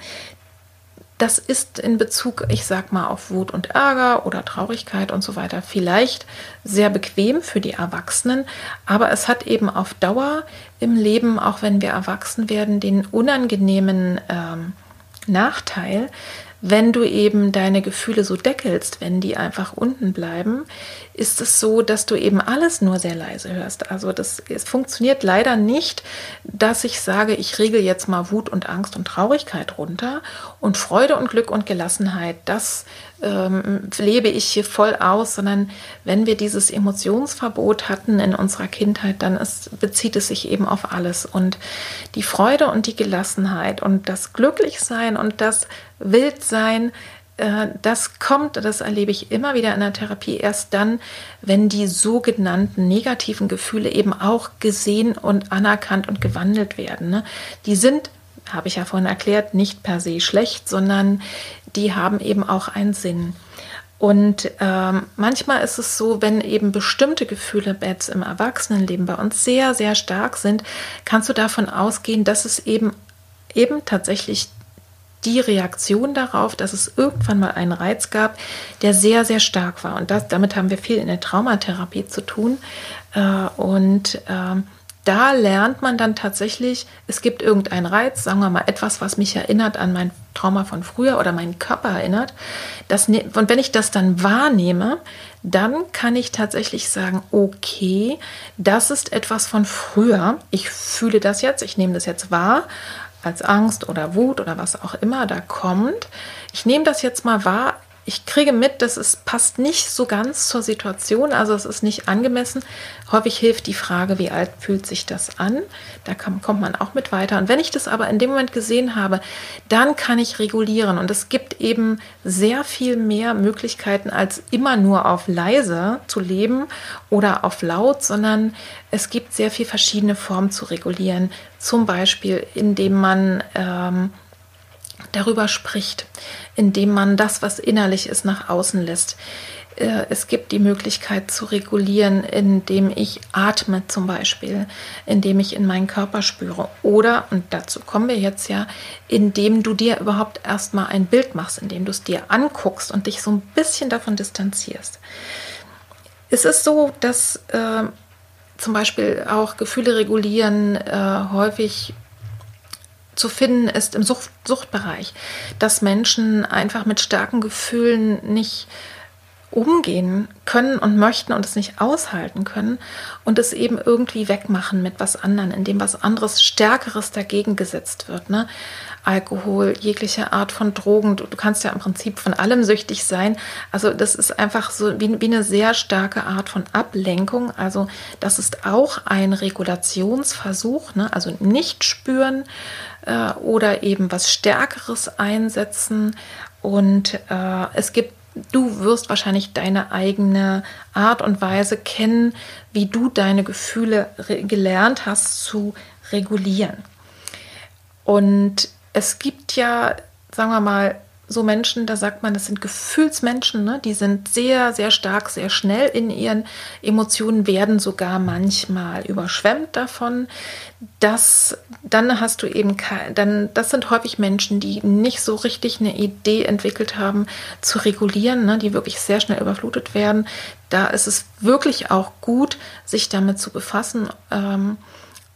Das ist in Bezug, ich sag mal, auf Wut und Ärger oder Traurigkeit und so weiter vielleicht sehr bequem für die Erwachsenen, aber es hat eben auf Dauer im Leben, auch wenn wir erwachsen werden, den unangenehmen ähm, Nachteil, wenn du eben deine Gefühle so deckelst, wenn die einfach unten bleiben, ist es so, dass du eben alles nur sehr leise hörst. Also das es funktioniert leider nicht, dass ich sage, ich regel jetzt mal Wut und Angst und Traurigkeit runter und Freude und Glück und Gelassenheit, das ähm, lebe ich hier voll aus, sondern wenn wir dieses Emotionsverbot hatten in unserer Kindheit, dann ist, bezieht es sich eben auf alles. Und die Freude und die Gelassenheit und das Glücklichsein und das Wildsein, äh, das kommt, das erlebe ich immer wieder in der Therapie, erst dann, wenn die sogenannten negativen Gefühle eben auch gesehen und anerkannt und gewandelt werden. Ne? Die sind habe ich ja vorhin erklärt, nicht per se schlecht, sondern die haben eben auch einen Sinn. Und ähm, manchmal ist es so, wenn eben bestimmte Gefühle jetzt im Erwachsenenleben bei uns sehr, sehr stark sind, kannst du davon ausgehen, dass es eben eben tatsächlich die Reaktion darauf, dass es irgendwann mal einen Reiz gab, der sehr, sehr stark war. Und das, damit haben wir viel in der Traumatherapie zu tun. Äh, und äh, da lernt man dann tatsächlich, es gibt irgendeinen Reiz, sagen wir mal etwas, was mich erinnert an mein Trauma von früher oder meinen Körper erinnert. Das, ne-, und wenn ich das dann wahrnehme, dann kann ich tatsächlich sagen, okay, das ist etwas von früher. Ich fühle das jetzt, ich nehme das jetzt wahr als Angst oder Wut oder was auch immer da kommt. Ich nehme das jetzt mal wahr ich kriege mit, dass es passt nicht so ganz zur Situation, also es ist nicht angemessen. Häufig hilft die Frage, wie alt fühlt sich das an? Da kann, kommt man auch mit weiter. Und wenn ich das aber in dem Moment gesehen habe, dann kann ich regulieren. Und es gibt eben sehr viel mehr Möglichkeiten, als immer nur auf leise zu leben oder auf laut, sondern es gibt sehr viel verschiedene Formen zu regulieren. Zum Beispiel, indem man ähm, darüber spricht, indem man das, was innerlich ist, nach außen lässt. Äh, es gibt die Möglichkeit zu regulieren, indem ich atme zum Beispiel, indem ich in meinen Körper spüre. Oder, und dazu kommen wir jetzt ja, indem du dir überhaupt erstmal ein Bild machst, indem du es dir anguckst und dich so ein bisschen davon distanzierst. Es ist so, dass äh, zum Beispiel auch Gefühle regulieren äh, häufig zu finden ist im Sucht, Suchtbereich, dass Menschen einfach mit starken Gefühlen nicht umgehen können und möchten und es nicht aushalten können und es eben irgendwie wegmachen mit was anderem, indem was anderes Stärkeres dagegen gesetzt wird. Ne? Alkohol, jegliche Art von Drogen. Du, du, kannst ja im Prinzip von allem süchtig sein. Also das ist einfach so wie, wie eine sehr starke Art von Ablenkung. Also das ist auch ein Regulationsversuch. Ne? Also nicht spüren äh, oder eben was Stärkeres einsetzen. Und äh, es gibt du wirst wahrscheinlich deine eigene Art und Weise kennen, wie du deine Gefühle gelernt hast zu regulieren. Und es gibt ja, sagen wir mal, so Menschen, da sagt man, das sind Gefühlsmenschen, ne? die sind sehr, sehr stark, sehr schnell in ihren Emotionen, werden sogar manchmal überschwemmt davon. Das, dann hast du eben, dann, das sind häufig Menschen, die nicht so richtig eine Idee entwickelt haben, zu regulieren, ne? die wirklich sehr schnell überflutet werden. Da ist es wirklich auch gut, sich damit zu befassen. Ähm,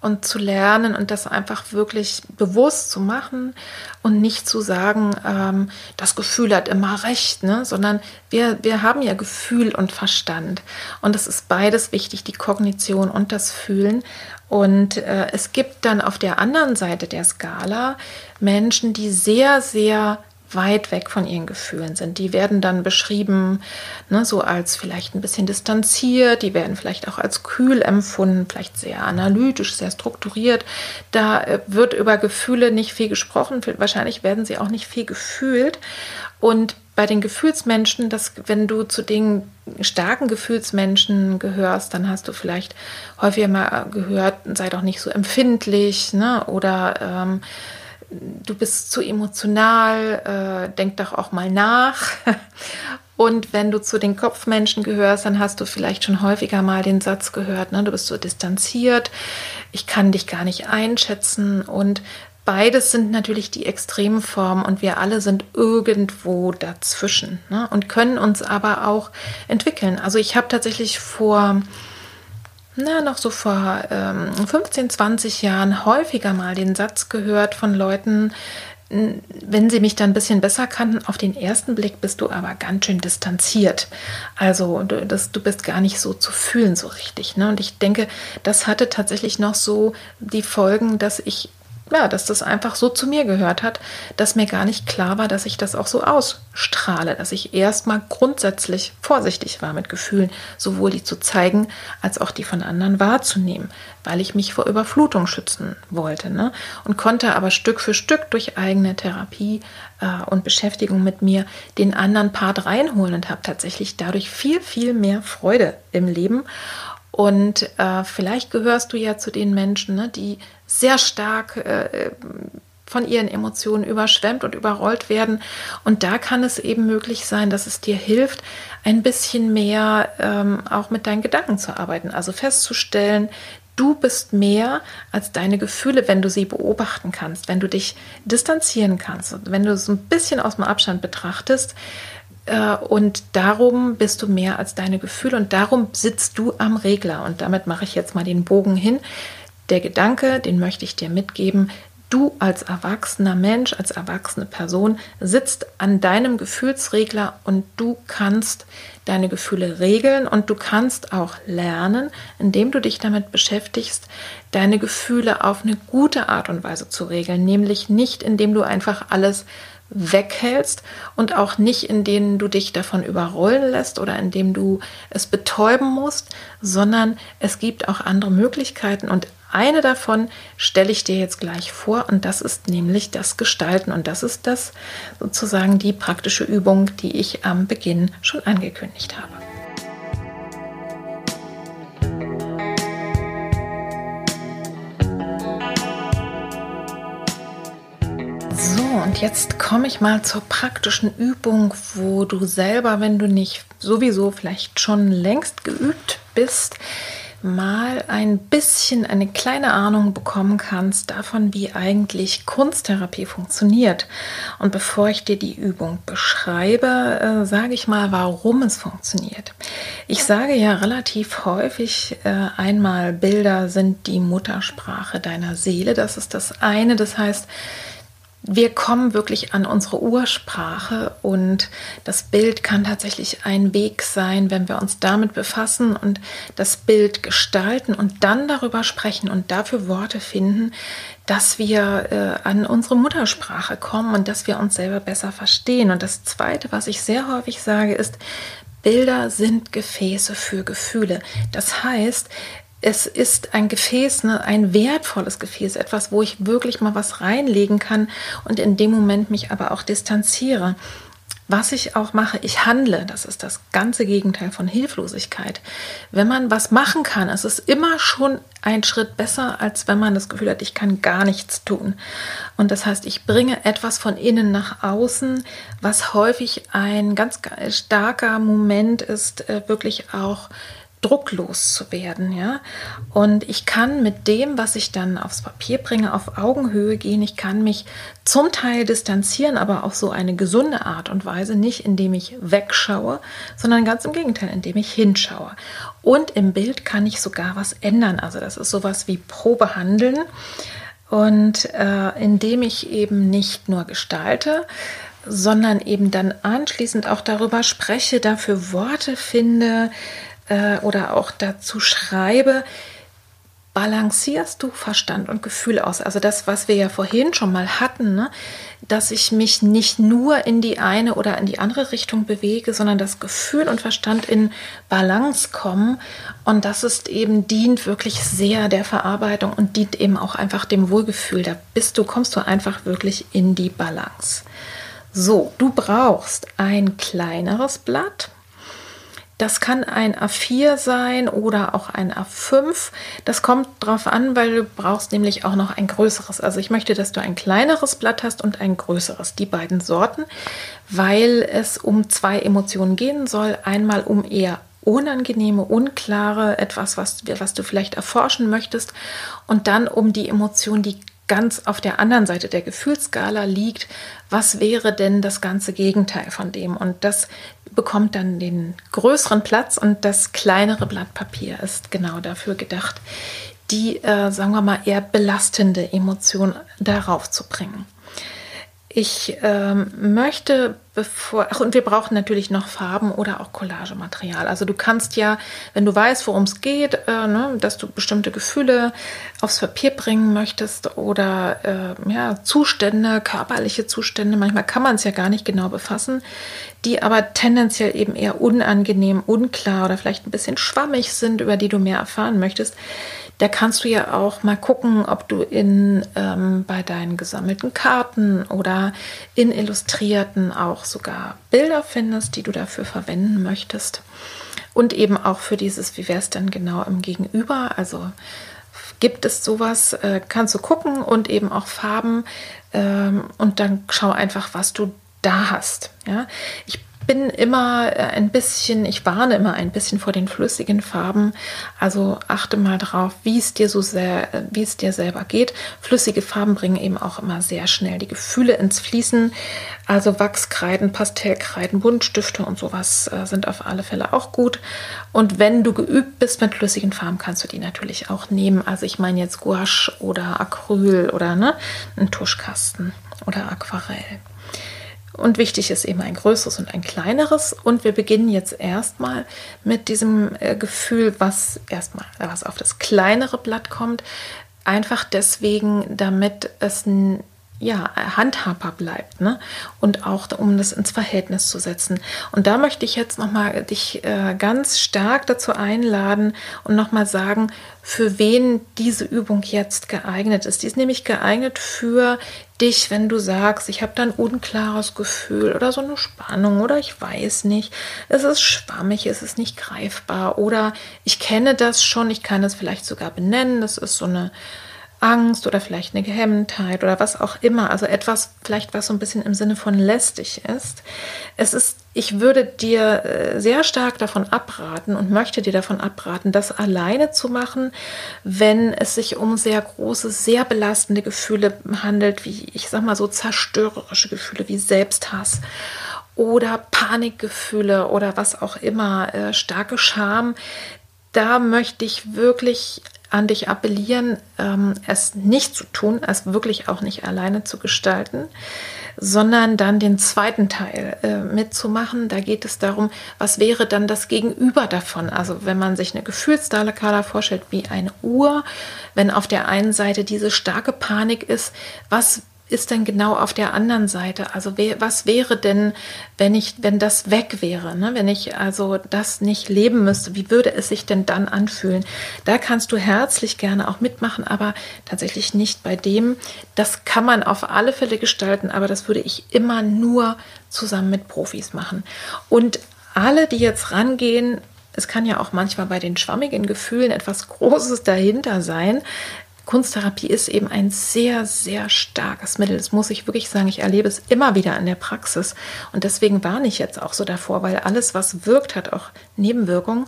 und zu lernen und das einfach wirklich bewusst zu machen und nicht zu sagen, ähm, das Gefühl hat immer recht, ne? sondern wir, wir haben ja Gefühl und Verstand und es ist beides wichtig, die Kognition und das Fühlen. Und äh, es gibt dann auf der anderen Seite der Skala Menschen, die sehr, sehr weit weg von ihren Gefühlen sind. Die werden dann beschrieben, ne, so als vielleicht ein bisschen distanziert, die werden vielleicht auch als kühl empfunden, vielleicht sehr analytisch, sehr strukturiert. Da äh, wird über Gefühle nicht viel gesprochen, wahrscheinlich werden sie auch nicht viel gefühlt. Und bei den Gefühlsmenschen, dass wenn du zu den starken Gefühlsmenschen gehörst, dann hast du vielleicht häufiger mal gehört, sei doch nicht so empfindlich, ne? Oder ähm, du bist zu emotional, äh, denk doch auch mal nach. Und wenn du zu den Kopfmenschen gehörst, dann hast du vielleicht schon häufiger mal den Satz gehört, ne, du bist so distanziert, ich kann dich gar nicht einschätzen. Und beides sind natürlich die extremen Formen und wir alle sind irgendwo dazwischen ne, und können uns aber auch entwickeln. Also ich habe tatsächlich vor na, noch so vor ähm, 15, 20 Jahren häufiger mal den Satz gehört von Leuten, wenn sie mich dann ein bisschen besser kannten, auf den ersten Blick bist du aber ganz schön distanziert. Also du, das, du bist gar nicht so zu fühlen so richtig. Ne? Und ich denke, das hatte tatsächlich noch so die Folgen, dass ich ja, dass das einfach so zu mir gehört hat, dass mir gar nicht klar war, dass ich das auch so ausstrahle, dass ich erstmal grundsätzlich vorsichtig war mit Gefühlen, sowohl die zu zeigen, als auch die von anderen wahrzunehmen, weil ich mich vor Überflutung schützen wollte. Ne? Und konnte aber Stück für Stück durch eigene Therapie äh, und Beschäftigung mit mir den anderen Part reinholen und habe tatsächlich dadurch viel, viel mehr Freude im Leben. Und äh, vielleicht gehörst du ja zu den Menschen, ne, die sehr stark äh, von ihren Emotionen überschwemmt und überrollt werden. Und da kann es eben möglich sein, dass es dir hilft, ein bisschen mehr ähm, auch mit deinen Gedanken zu arbeiten. Also festzustellen, du bist mehr als deine Gefühle, wenn du sie beobachten kannst, wenn du dich distanzieren kannst, wenn du es ein bisschen aus dem Abstand betrachtest. Äh, und darum bist du mehr als deine Gefühle und darum sitzt du am Regler. Und damit mache ich jetzt mal den Bogen hin. Der Gedanke, den möchte ich dir mitgeben, du als erwachsener Mensch, als erwachsene Person sitzt an deinem Gefühlsregler und du kannst deine Gefühle regeln und du kannst auch lernen, indem du dich damit beschäftigst, deine Gefühle auf eine gute Art und Weise zu regeln, nämlich nicht indem du einfach alles weghältst und auch nicht, indem du dich davon überrollen lässt oder indem du es betäuben musst, sondern es gibt auch andere Möglichkeiten und eine davon stelle ich dir jetzt gleich vor und das ist nämlich das Gestalten und das ist das sozusagen die praktische Übung, die ich am Beginn schon angekündigt habe. So, und jetzt komme ich mal zur praktischen Übung, wo du selber, wenn du nicht sowieso vielleicht schon längst geübt bist, mal ein bisschen eine kleine Ahnung bekommen kannst davon, wie eigentlich Kunsttherapie funktioniert. Und bevor ich dir die Übung beschreibe, äh, sage ich mal, warum es funktioniert. Ich sage ja relativ häufig äh, einmal, Bilder sind die Muttersprache deiner Seele. Das ist das eine. Das heißt, wir kommen wirklich an unsere Ursprache und das Bild kann tatsächlich ein Weg sein, wenn wir uns damit befassen und das Bild gestalten und dann darüber sprechen und dafür Worte finden, dass wir äh, an unsere Muttersprache kommen und dass wir uns selber besser verstehen. Und das Zweite, was ich sehr häufig sage, ist, Bilder sind Gefäße für Gefühle. Das heißt, es ist ein Gefäß, ne, ein wertvolles Gefäß, etwas, wo ich wirklich mal was reinlegen kann und in dem Moment mich aber auch distanziere. Was ich auch mache, ich handle. Das ist das ganze Gegenteil von Hilflosigkeit. Wenn man was machen kann, ist es immer schon ein Schritt besser, als wenn man das Gefühl hat, ich kann gar nichts tun. Und das heißt, ich bringe etwas von innen nach außen, was häufig ein ganz starker Moment ist, äh, wirklich auch drucklos zu werden, ja. Und ich kann mit dem, was ich dann aufs Papier bringe, auf Augenhöhe gehen. Ich kann mich zum Teil distanzieren, aber auf so eine gesunde Art und Weise, nicht indem ich wegschaue, sondern ganz im Gegenteil, indem ich hinschaue. Und im Bild kann ich sogar was ändern. Also das ist sowas wie Probehandeln. Und äh, indem ich eben nicht nur gestalte, sondern eben dann anschließend auch darüber spreche, dafür Worte finde, äh, oder auch dazu schreibe, balancierst du Verstand und Gefühl aus? Also das, was wir ja vorhin schon mal hatten, ne? dass ich mich nicht nur in die eine oder in die andere Richtung bewege, sondern das Gefühl und Verstand in Balance kommen. Und das ist eben dient wirklich sehr der Verarbeitung und dient eben auch einfach dem Wohlgefühl. Da bist du, kommst du einfach wirklich in die Balance. So, du brauchst ein kleineres Blatt das kann ein A4 sein oder auch ein A5. Das kommt drauf an, weil du brauchst nämlich auch noch ein größeres. Also ich möchte, dass du ein kleineres Blatt hast und ein größeres. Die beiden Sorten, weil es um zwei Emotionen gehen soll. Einmal um eher unangenehme, unklare, etwas, was, was du vielleicht erforschen möchtest. Und dann um die Emotion, die ganz auf der anderen Seite der Gefühlsskala liegt, was wäre denn das ganze Gegenteil von dem? Und das bekommt dann den größeren Platz und das kleinere Blatt Papier ist genau dafür gedacht, die, äh, sagen wir mal, eher belastende Emotion darauf zu bringen. Ich ähm, möchte, bevor, ach, und wir brauchen natürlich noch Farben oder auch Collagematerial. Also du kannst ja, wenn du weißt, worum es geht, äh, ne, dass du bestimmte Gefühle aufs Papier bringen möchtest oder äh, ja, Zustände, körperliche Zustände, manchmal kann man es ja gar nicht genau befassen, die aber tendenziell eben eher unangenehm, unklar oder vielleicht ein bisschen schwammig sind, über die du mehr erfahren möchtest, da kannst du ja auch mal gucken, ob du in ähm, bei deinen gesammelten Karten oder in Illustrierten auch sogar Bilder findest, die du dafür verwenden möchtest. Und eben auch für dieses, wie wäre es denn genau im Gegenüber? Also gibt es sowas, äh, kannst du gucken und eben auch Farben ähm, und dann schau einfach, was du da hast. Ja, ich bin immer äh, ein bisschen, ich warne immer ein bisschen vor den flüssigen Farben. Also achte mal drauf, wie es dir so sehr, wie es dir selber geht. Flüssige Farben bringen eben auch immer sehr schnell die Gefühle ins Fließen. Also Wachskreiden, Pastellkreiden, Buntstifte und sowas äh, sind auf alle Fälle auch gut. Und wenn du geübt bist mit flüssigen Farben, kannst du die natürlich auch nehmen. Also ich meine jetzt Gouache oder Acryl oder ne, ein Tuschkasten oder Aquarell. Und wichtig ist eben ein größeres und ein kleineres. Und wir beginnen jetzt erstmal mit diesem äh, Gefühl, was erstmal, was auf das kleinere Blatt kommt. Einfach deswegen, damit es ja, handhabbar bleibt, ne? Und auch um das ins Verhältnis zu setzen. Und da möchte ich jetzt nochmal dich äh, ganz stark dazu einladen und nochmal sagen, für wen diese Übung jetzt geeignet ist. Die ist nämlich geeignet für dich, wenn du sagst, ich habe da ein unklares Gefühl oder so eine Spannung oder ich weiß nicht, es ist schwammig, es ist nicht greifbar oder ich kenne das schon, ich kann es vielleicht sogar benennen, das ist so eine Angst oder vielleicht eine Gehemmtheit oder was auch immer, also etwas vielleicht, was so ein bisschen im Sinne von lästig ist. Es ist, ich würde dir äh, sehr stark davon abraten und möchte dir davon abraten, das alleine zu machen, wenn es sich um sehr große, sehr belastende Gefühle handelt, wie ich sag mal so zerstörerische Gefühle wie Selbsthass oder Panikgefühle oder was auch immer, äh, starke Scham. Da möchte ich wirklich an dich appellieren, ähm, es nicht zu tun, es wirklich auch nicht alleine zu gestalten, sondern dann den zweiten Teil äh, mitzumachen. Da geht es darum, was wäre dann das Gegenüber davon? Also wenn man sich eine Gefühlsskala vorstellt wie eine Uhr, wenn auf der einen Seite diese starke Panik ist, was ist denn genau auf der anderen Seite? Also was wäre denn, wenn ich, wenn das weg wäre, ne? wenn ich also das nicht leben müsste, wie würde es sich denn dann anfühlen? Da kannst du herzlich gerne auch mitmachen, aber tatsächlich nicht bei dem. Das kann man auf alle Fälle gestalten, aber das würde ich immer nur zusammen mit Profis machen. Und alle, die jetzt rangehen, es kann ja auch manchmal bei den schwammigen Gefühlen etwas Großes dahinter sein. Kunsttherapie ist eben ein sehr, sehr starkes Mittel. Das muss ich wirklich sagen. Ich erlebe es immer wieder in der Praxis. Und deswegen warne ich jetzt auch so davor, weil alles, was wirkt, hat auch Nebenwirkungen.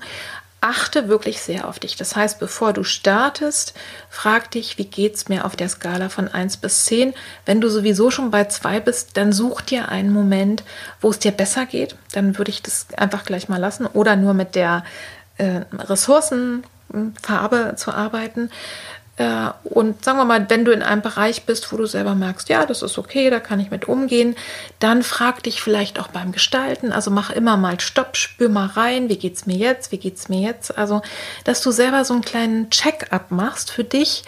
achte wirklich sehr auf dich. Das heißt, bevor du startest, frag dich, wie geht es mir auf der Skala von 1 bis 10? Wenn du sowieso schon bei 2 bist, dann such dir einen Moment, wo es dir besser geht. Dann würde ich das einfach gleich mal lassen oder nur mit der äh, Ressourcenfarbe zu arbeiten. Äh, und sagen wir mal, wenn du in einem Bereich bist, wo du selber merkst, ja, das ist okay, da kann ich mit umgehen, dann frag dich vielleicht auch beim Gestalten. Also mach immer mal Stopp, spür mal rein, wie geht's mir jetzt, wie geht's mir jetzt. Also, dass du selber so einen kleinen Check-up machst für dich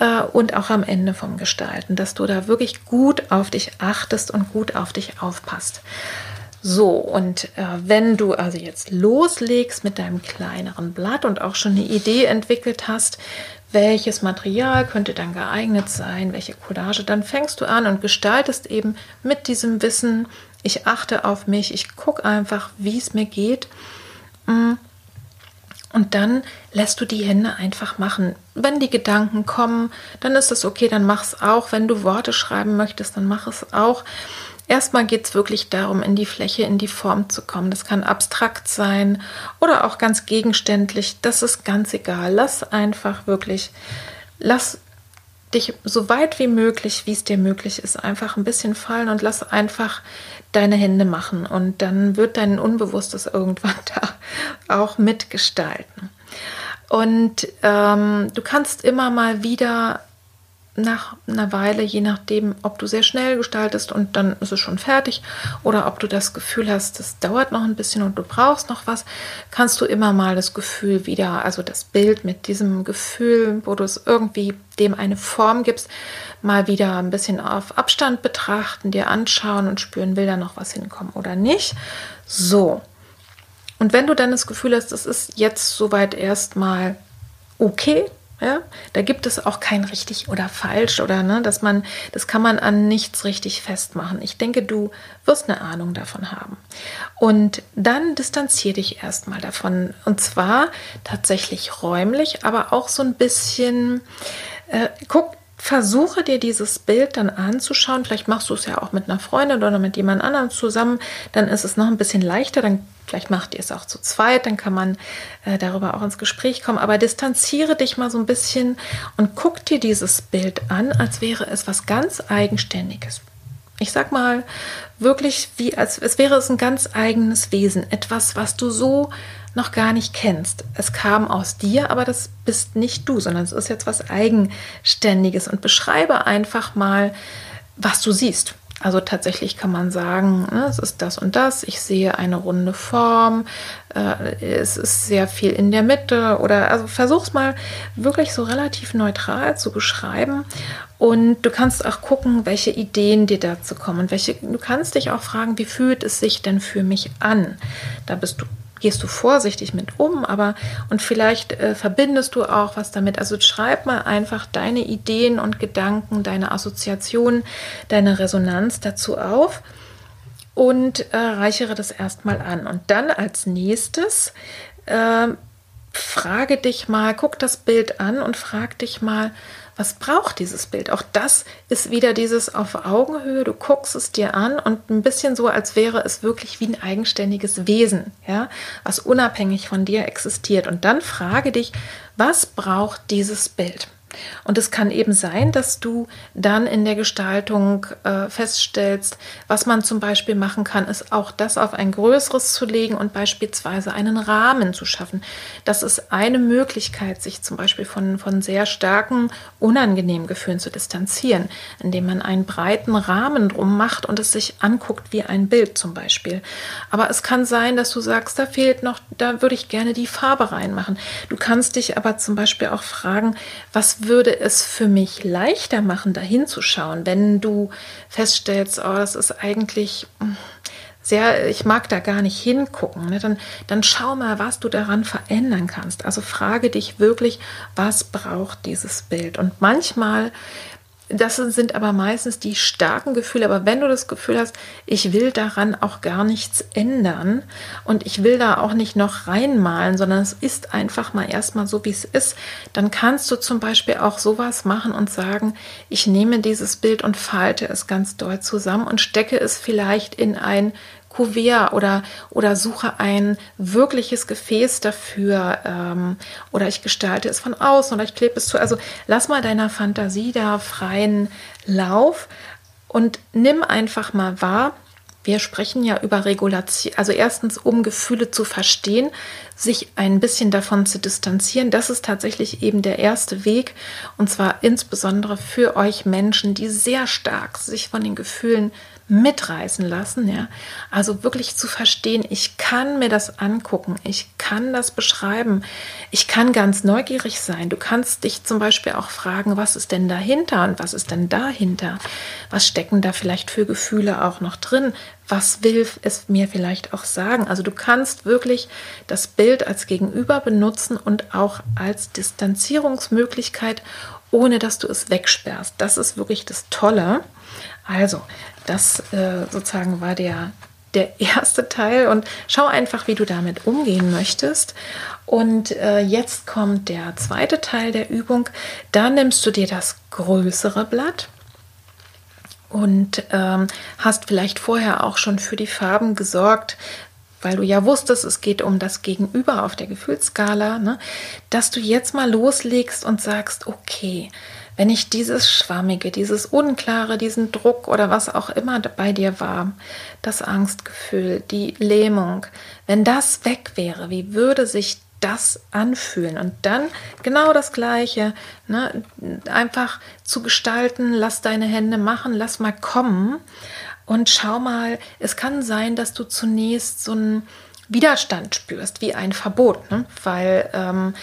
äh, und auch am Ende vom Gestalten, dass du da wirklich gut auf dich achtest und gut auf dich aufpasst. So, und äh, wenn du also jetzt loslegst mit deinem kleineren Blatt und auch schon eine Idee entwickelt hast, welches Material könnte dann geeignet sein, welche Collage, dann fängst du an und gestaltest eben mit diesem Wissen, ich achte auf mich, ich gucke einfach, wie es mir geht. Mm. Und dann lässt du die Hände einfach machen. Wenn die Gedanken kommen, dann ist es okay, dann mach es auch. Wenn du Worte schreiben möchtest, dann mach es auch. Erstmal geht es wirklich darum, in die Fläche, in die Form zu kommen. Das kann abstrakt sein oder auch ganz gegenständlich. Das ist ganz egal. Lass einfach wirklich, lass dich so weit wie möglich, wie es dir möglich ist, einfach ein bisschen fallen und lass einfach deine Hände machen. Und dann wird dein Unbewusstes irgendwann da auch mitgestalten. Und ähm, du kannst immer mal wieder nach einer Weile, je nachdem, ob du sehr schnell gestaltest und dann ist es schon fertig oder ob du das Gefühl hast, es dauert noch ein bisschen und du brauchst noch was, kannst du immer mal das Gefühl wieder, also das Bild mit diesem Gefühl, wo du es irgendwie dem eine Form gibst, mal wieder ein bisschen auf Abstand betrachten, dir anschauen und spüren, will da noch was hinkommen oder nicht. So. Und wenn du dann das Gefühl hast, es ist jetzt soweit erstmal okay, ja, da gibt es auch kein richtig oder falsch oder ne, dass man, das kann man an nichts richtig festmachen. Ich denke, du wirst eine Ahnung davon haben. Und dann distanziere dich erstmal davon. Und zwar tatsächlich räumlich, aber auch so ein bisschen, äh, guck, versuche dir dieses Bild dann anzuschauen. Vielleicht machst du es ja auch mit einer Freundin oder mit jemand anderem zusammen. Dann ist es noch ein bisschen leichter. Dann vielleicht macht ihr es auch zu zweit. Dann kann man äh, darüber auch ins Gespräch kommen. Aber distanziere dich mal so ein bisschen und guck dir dieses Bild an, als wäre es was ganz Eigenständiges. Ich sag mal wirklich, wie als es wäre es ein ganz eigenes Wesen, etwas, was du so noch gar nicht kennst. Es kam aus dir, aber das bist nicht du, sondern es ist jetzt was Eigenständiges. Und beschreibe einfach mal, was du siehst. Also tatsächlich kann man sagen, ne, es ist das und das. Ich sehe eine runde Form. Äh, es ist sehr viel in der Mitte. Oder also versuch's mal wirklich so relativ neutral zu beschreiben. Und du kannst auch gucken, welche Ideen dir dazu kommen. welche, du kannst dich auch fragen, wie fühlt es sich denn für mich an? Da bist du gehst du vorsichtig mit um, aber und vielleicht äh, verbindest du auch was damit. Also schreib mal einfach deine Ideen und Gedanken, deine Assoziationen, deine Resonanz dazu auf und äh, reichere das erstmal an. Und dann als nächstes äh, frage dich mal, guck das Bild an und frag dich mal, was braucht dieses Bild? Auch das ist wieder dieses auf Augenhöhe. Du guckst es dir an und ein bisschen so, als wäre es wirklich wie ein eigenständiges Wesen, ja, was unabhängig von dir existiert. Und dann frage dich, was braucht dieses Bild? Und es kann eben sein, dass du dann in der Gestaltung äh, feststellst, was man zum Beispiel machen kann, ist auch das auf ein größeres zu legen und beispielsweise einen Rahmen zu schaffen. Das ist eine Möglichkeit, sich zum Beispiel von, von sehr starken, unangenehmen Gefühlen zu distanzieren, indem man einen breiten Rahmen drum macht und es sich anguckt wie ein Bild zum Beispiel. Aber es kann sein, dass du sagst, da fehlt noch, da würde ich gerne die Farbe reinmachen. Du kannst dich aber zum Beispiel auch fragen, was würde es für mich leichter machen, da hinzuschauen, wenn du feststellst, oh, das ist eigentlich hm, sehr, ich mag da gar nicht hingucken, ne? dann, dann schau mal, was du daran verändern kannst. Also frage dich wirklich, was braucht dieses Bild? Und manchmal das sind aber meistens die starken Gefühle. Aber wenn du das Gefühl hast, ich will daran auch gar nichts ändern und ich will da auch nicht noch reinmalen, sondern es ist einfach mal erstmal so, wie es ist, dann kannst du zum Beispiel auch sowas machen und sagen, ich nehme dieses Bild und falte es ganz doll zusammen und stecke es vielleicht in ein Kuvert oder, oder suche ein wirkliches Gefäß dafür ähm, oder ich gestalte es von außen oder ich klebe es zu. Also lass mal deiner Fantasie da freien Lauf und nimm einfach mal wahr, wir sprechen ja über Regulation, also erstens, um Gefühle zu verstehen, sich ein bisschen davon zu distanzieren. Das ist tatsächlich eben der erste Weg. Und zwar insbesondere für euch Menschen, die sehr stark sich von den Gefühlen mitreißen lassen, ja. Also wirklich zu verstehen, ich kann mir das angucken, ich kann das beschreiben, ich kann ganz neugierig sein. Du kannst dich zum Beispiel auch fragen, was ist denn dahinter und was ist denn dahinter? Was stecken da vielleicht für Gefühle auch noch drin? Was will es mir vielleicht auch sagen? Also du kannst wirklich das Bild als Gegenüber benutzen und auch als Distanzierungsmöglichkeit, ohne dass du es wegsperrst. Das ist wirklich das Tolle. Also, das äh, sozusagen war der, der erste Teil und schau einfach, wie du damit umgehen möchtest. Und äh, jetzt kommt der zweite Teil der Übung. Da nimmst du dir das größere Blatt und ähm, hast vielleicht vorher auch schon für die Farben gesorgt, weil du ja wusstest, es geht um das Gegenüber auf der Gefühlsskala, ne? dass du jetzt mal loslegst und sagst, okay, wenn ich dieses Schwammige, dieses Unklare, diesen Druck oder was auch immer bei dir war, das Angstgefühl, die Lähmung, wenn das weg wäre, wie würde sich das anfühlen und dann genau das Gleiche, ne? einfach zu gestalten, lass deine Hände machen, lass mal kommen und schau mal, es kann sein, dass du zunächst so ein Widerstand spürst, wie ein Verbot, ne? weil ähm,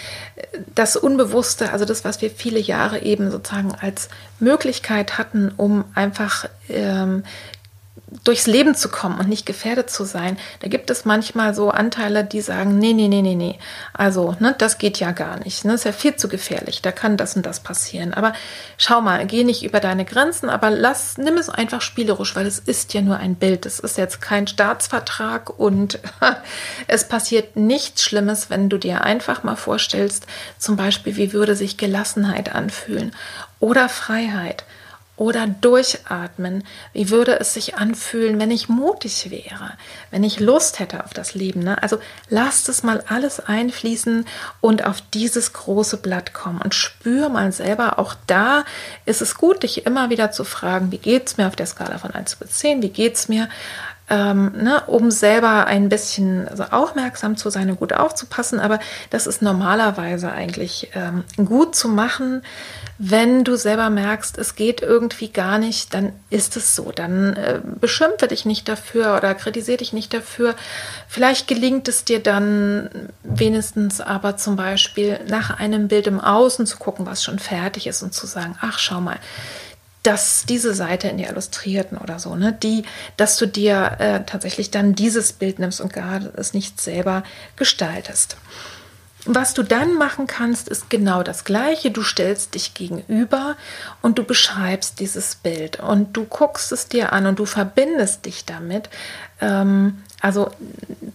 das Unbewusste, also das, was wir viele Jahre eben sozusagen als Möglichkeit hatten, um einfach ähm, durchs Leben zu kommen und nicht gefährdet zu sein, da gibt es manchmal so Anteile, die sagen, nee, nee, nee, nee, nee, also, ne, das geht ja gar nicht, ne, ist ja viel zu gefährlich, da kann das und das passieren. Aber schau mal, geh nicht über deine Grenzen, aber lass, nimm es einfach spielerisch, weil es ist ja nur ein Bild, es ist jetzt kein Staatsvertrag und es passiert nichts Schlimmes, wenn du dir einfach mal vorstellst, zum Beispiel, wie würde sich Gelassenheit anfühlen oder Freiheit oder durchatmen. Wie würde es sich anfühlen, wenn ich mutig wäre, wenn ich Lust hätte auf das Leben? Ne? Also lasst es mal alles einfließen und auf dieses große Blatt kommen und spür mal selber. Auch da ist es gut, dich immer wieder zu fragen, wie geht es mir auf der Skala von 1 bis 10? Wie geht es mir? ähm, ne, um selber ein bisschen also aufmerksam zu sein und gut aufzupassen. Aber das ist normalerweise eigentlich ähm, gut zu machen. Wenn du selber merkst, es geht irgendwie gar nicht, dann ist es so. Dann äh, beschimpfe dich nicht dafür oder kritisiere dich nicht dafür. Vielleicht gelingt es dir dann wenigstens aber zum Beispiel nach einem Bild im Außen zu gucken, was schon fertig ist und zu sagen, ach schau mal, dass diese Seite in die Illustrierten oder so, ne, die, dass du dir äh, tatsächlich dann dieses Bild nimmst und gerade es nicht selber gestaltest. Was du dann machen kannst, ist genau das Gleiche. Du stellst dich gegenüber und du beschreibst dieses Bild und du guckst es dir an und du verbindest dich damit. Ähm, also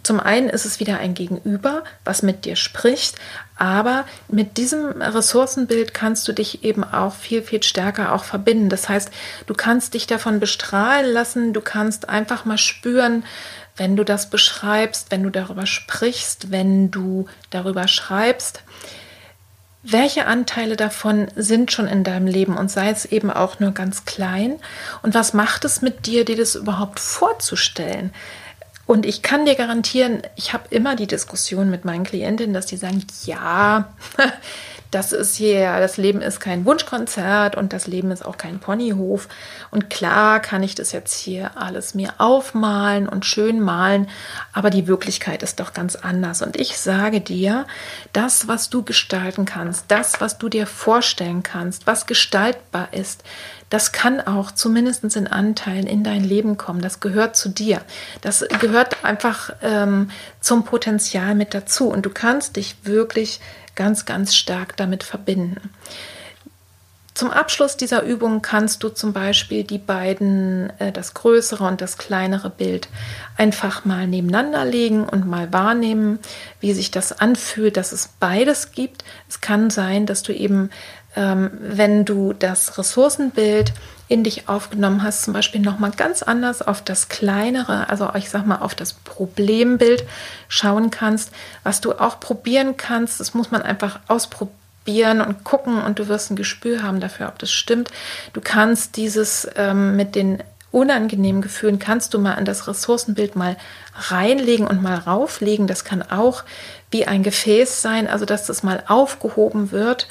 zum einen ist es wieder ein Gegenüber, was mit dir spricht, aber mit diesem Ressourcenbild kannst du dich eben auch viel, viel stärker auch verbinden. Das heißt, du kannst dich davon bestrahlen lassen, du kannst einfach mal spüren, wenn du das beschreibst, wenn du darüber sprichst, wenn du darüber schreibst, welche Anteile davon sind schon in deinem Leben und sei es eben auch nur ganz klein und was macht es mit dir, dir das überhaupt vorzustellen? Und ich kann dir garantieren, ich habe immer die Diskussion mit meinen Klientinnen, dass die sagen, ja, das ist hier, das Leben ist kein Wunschkonzert und das Leben ist auch kein Ponyhof. Und klar kann ich das jetzt hier alles mir aufmalen und schön malen, aber die Wirklichkeit ist doch ganz anders. Und ich sage dir, das, was du gestalten kannst, das, was du dir vorstellen kannst, was gestaltbar ist, das kann auch zumindest in Anteilen in dein Leben kommen. Das gehört zu dir. Das gehört einfach ähm, zum Potenzial mit dazu. Und du kannst dich wirklich ganz, ganz stark damit verbinden. Zum Abschluss dieser Übung kannst du zum Beispiel die beiden, äh, das größere und das kleinere Bild, einfach mal nebeneinander legen und mal wahrnehmen, wie sich das anfühlt, dass es beides gibt. Es kann sein, dass du eben, ähm, wenn du das Ressourcenbild in dich aufgenommen hast, zum Beispiel nochmal ganz anders auf das kleinere, also ich sag mal auf das Problembild schauen kannst, was du auch probieren kannst. Das muss man einfach ausprobieren und gucken und du wirst ein Gespür haben dafür, ob das stimmt. Du kannst dieses ähm, mit den unangenehmen Gefühlen kannst du mal in das Ressourcenbild mal reinlegen und mal rauflegen. Das kann auch wie ein Gefäß sein, also dass das mal aufgehoben wird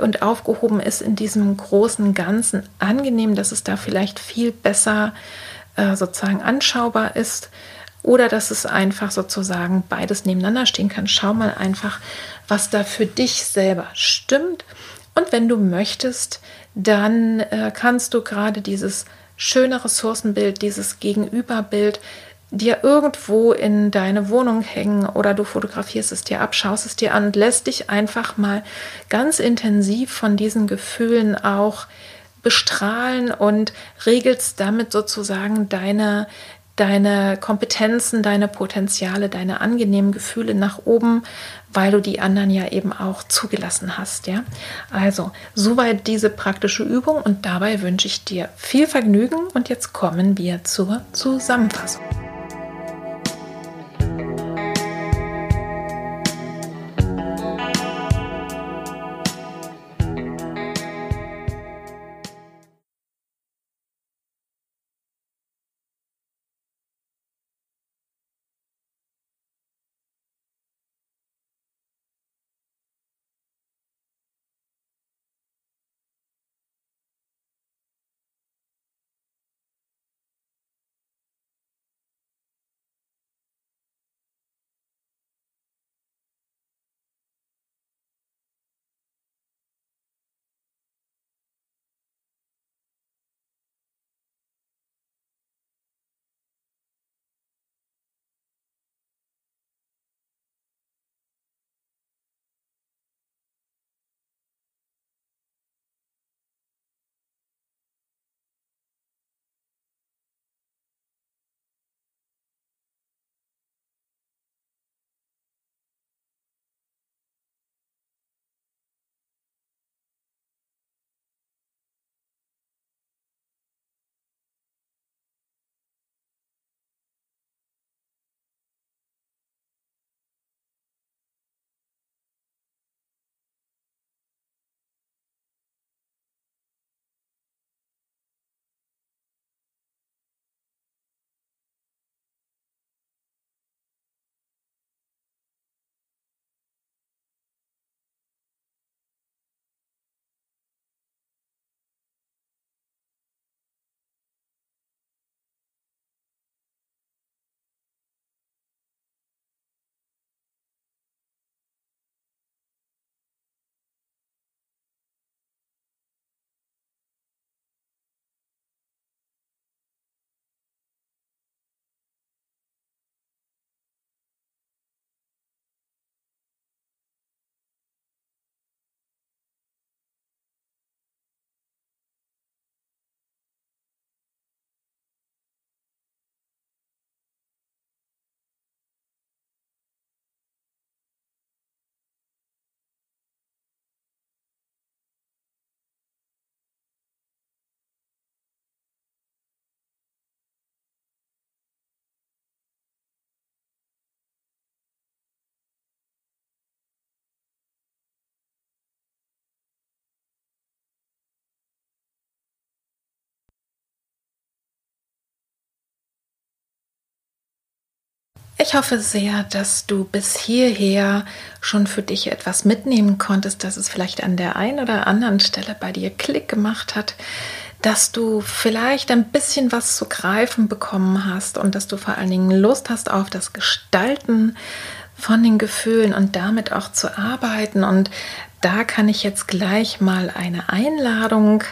und aufgehoben ist in diesem großen Ganzen angenehm, dass es da vielleicht viel besser äh, sozusagen anschaubar ist oder dass es einfach sozusagen beides nebeneinander stehen kann. Schau mal einfach, was da für dich selber stimmt. Und wenn du möchtest, dann äh, kannst du gerade dieses schöne Ressourcenbild, dieses Gegenüberbild dir irgendwo in deine Wohnung hängen oder du fotografierst es dir ab, schaust es dir an und lässt dich einfach mal ganz intensiv von diesen Gefühlen auch bestrahlen und regelst damit sozusagen deine deine Kompetenzen, deine Potenziale, deine angenehmen Gefühle nach oben, weil du die anderen ja eben auch zugelassen hast, ja? Also, soweit diese praktische Übung und dabei wünsche ich dir viel Vergnügen und jetzt kommen wir zur Zusammenfassung. Ich hoffe sehr, dass du bis hierher schon für dich etwas mitnehmen konntest, dass es vielleicht an der einen oder anderen Stelle bei dir Klick gemacht hat, dass du vielleicht ein bisschen was zu greifen bekommen hast und dass du vor allen Dingen Lust hast auf das Gestalten von den Gefühlen und damit auch zu arbeiten. Und da kann ich jetzt gleich mal eine Einladung äh,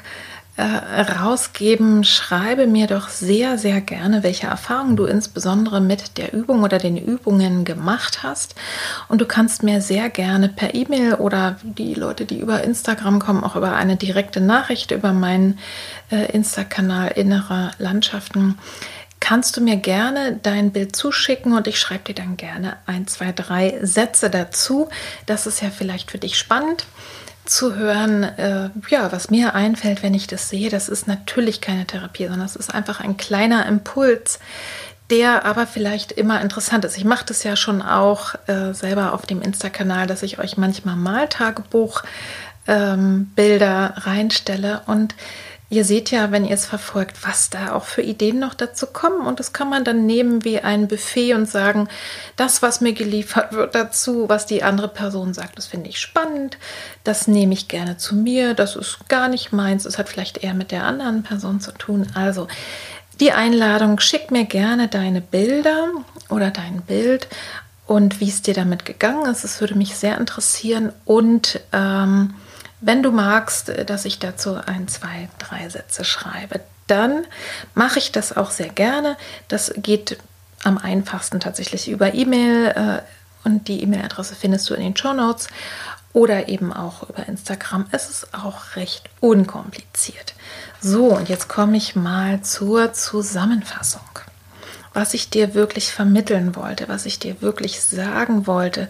rausgeben, schreibe mir doch sehr, sehr gerne, welche Erfahrungen du insbesondere mit der Übung oder den Übungen gemacht hast. Und du kannst mir sehr gerne per E-Mail oder die Leute, die über Instagram kommen, auch über eine direkte Nachricht über meinen äh, Insta-Kanal Innere Landschaften, kannst du mir gerne dein Bild zuschicken und ich schreibe dir dann gerne ein, zwei, drei Sätze dazu. Das ist ja vielleicht für dich spannend zu hören, äh, ja, was mir einfällt, wenn ich das sehe. Das ist natürlich keine Therapie, sondern es ist einfach ein kleiner Impuls, der aber vielleicht immer interessant ist. Ich mache das ja schon auch äh, selber auf dem Insta-Kanal, dass ich euch manchmal Maltagebuch ähm, Bilder reinstelle und Ihr seht ja, wenn ihr es verfolgt, was da auch für Ideen noch dazu kommen. Und das kann man dann nehmen wie ein Buffet und sagen, das, was mir geliefert wird dazu, was die andere Person sagt, das finde ich spannend. Das nehme ich gerne zu mir. Das ist gar nicht meins. Es hat vielleicht eher mit der anderen Person zu tun. Also die Einladung, schick mir gerne deine Bilder oder dein Bild und wie es dir damit gegangen ist. Es würde mich sehr interessieren. Und ähm, wenn du magst, äh, dass ich dazu ein, zwei, drei Sätze schreibe, dann mache ich das auch sehr gerne. Das geht am einfachsten tatsächlich über E-Mail äh, und die E-Mail-Adresse findest du in den Show Notes oder eben auch über Instagram. Es ist auch recht unkompliziert. So, und jetzt komme ich mal zur Zusammenfassung. Was ich dir wirklich vermitteln wollte, was ich dir wirklich sagen wollte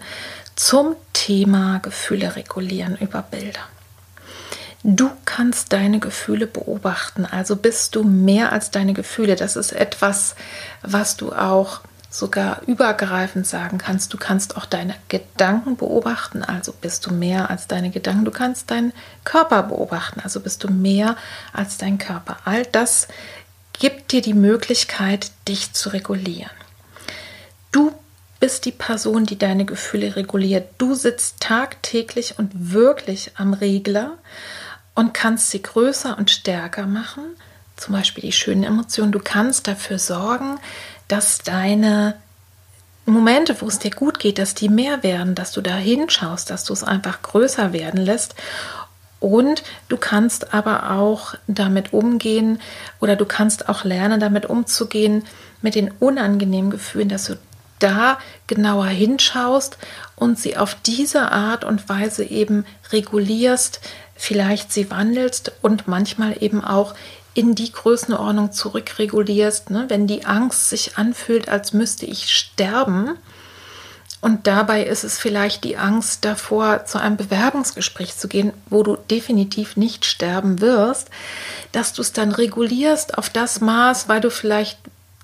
zum Thema Gefühle regulieren über Bilder. Du kannst deine Gefühle beobachten, also bist du mehr als deine Gefühle. Das ist etwas, was du auch sogar übergreifend sagen kannst. Du kannst auch deine Gedanken beobachten, also bist du mehr als deine Gedanken. Du kannst deinen Körper beobachten, also bist du mehr als dein Körper. All das gibt dir die Möglichkeit, dich zu regulieren. Du bist die Person, die deine Gefühle reguliert. Du sitzt tagtäglich und wirklich am Regler und kannst sie größer und stärker machen. Zum Beispiel die schönen Emotionen. Du kannst dafür sorgen, dass deine Momente, wo es dir gut geht, dass die mehr werden, dass du da hinschaust, dass du es einfach größer werden lässt. Und du kannst aber auch damit umgehen oder du kannst auch lernen, damit umzugehen mit den unangenehmen Gefühlen, dass du da genauer hinschaust und sie auf diese Art und Weise eben regulierst, vielleicht sie wandelst und manchmal eben auch in die Größenordnung zurückregulierst, ne? wenn die Angst sich anfühlt, als müsste ich sterben. Und dabei ist es vielleicht die Angst davor, zu einem Bewerbungsgespräch zu gehen, wo du definitiv nicht sterben wirst, dass du es dann regulierst auf das Maß, weil du vielleicht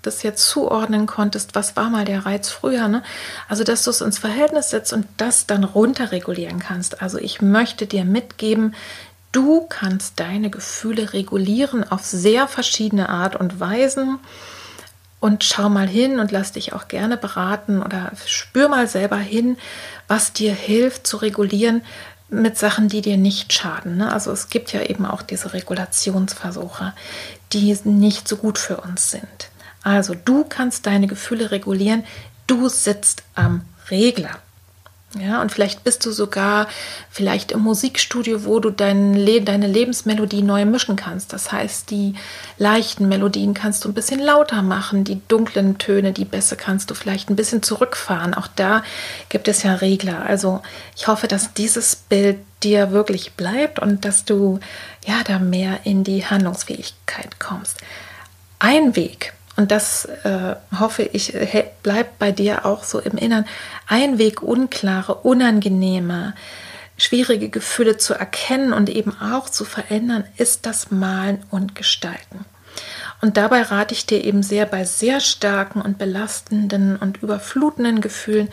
das jetzt zuordnen konntest, was war mal der Reiz früher. Ne? Also, dass du es ins Verhältnis setzt und das dann runterregulieren kannst. Also, ich möchte dir mitgeben, du kannst deine Gefühle regulieren auf sehr verschiedene Art und Weisen. Und schau mal hin und lass dich auch gerne beraten oder spür mal selber hin, was dir hilft zu regulieren mit Sachen, die dir nicht schaden. Ne? Also es gibt ja eben auch diese Regulationsversuche, die nicht so gut für uns sind. Also du kannst deine Gefühle regulieren. Du sitzt am Regler. Ja, und vielleicht bist du sogar vielleicht im Musikstudio, wo du dein Le deine Lebensmelodie neu mischen kannst. Das heißt, die leichten Melodien kannst du ein bisschen lauter machen, die dunklen Töne, die Bässe kannst du vielleicht ein bisschen zurückfahren. Auch da gibt es ja Regler. Also ich hoffe, dass dieses Bild dir wirklich bleibt und dass du ja da mehr in die Handlungsfähigkeit kommst. Ein Weg, und das äh, hoffe ich, bleibt bei dir auch so im Innern, ein Weg, unklare, unangenehme, schwierige Gefühle zu erkennen und eben auch zu verändern, ist das Malen und Gestalten. Und dabei rate ich dir eben sehr bei sehr starken und belastenden und überflutenden Gefühlen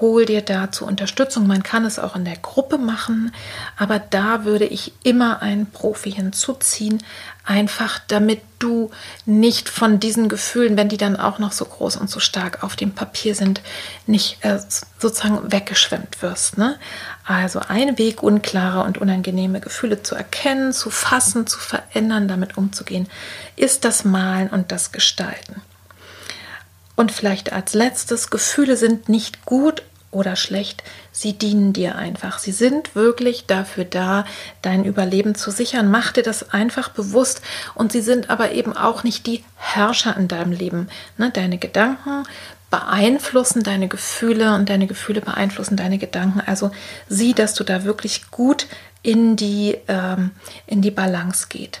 hol dir dazu Unterstützung. Man kann es auch in der Gruppe machen, aber da würde ich immer einen Profi hinzuziehen, einfach damit du nicht von diesen Gefühlen, wenn die dann auch noch so groß und so stark auf dem Papier sind, nicht äh, sozusagen weggeschwemmt wirst. Ne? Also ein Weg, unklare und unangenehme Gefühle zu erkennen, zu fassen, zu verändern, damit umzugehen, ist das Malen und das Gestalten. Und vielleicht als letztes, Gefühle sind nicht gut oder schlecht, sie dienen dir einfach. Sie sind wirklich dafür da, dein Überleben zu sichern. Mach dir das einfach bewusst und sie sind aber eben auch nicht die Herrscher in deinem Leben. Ne? Deine Gedanken beeinflussen deine Gefühle und deine Gefühle beeinflussen deine Gedanken. Also sieh, dass du da wirklich gut in die, ähm, in die Balance geht.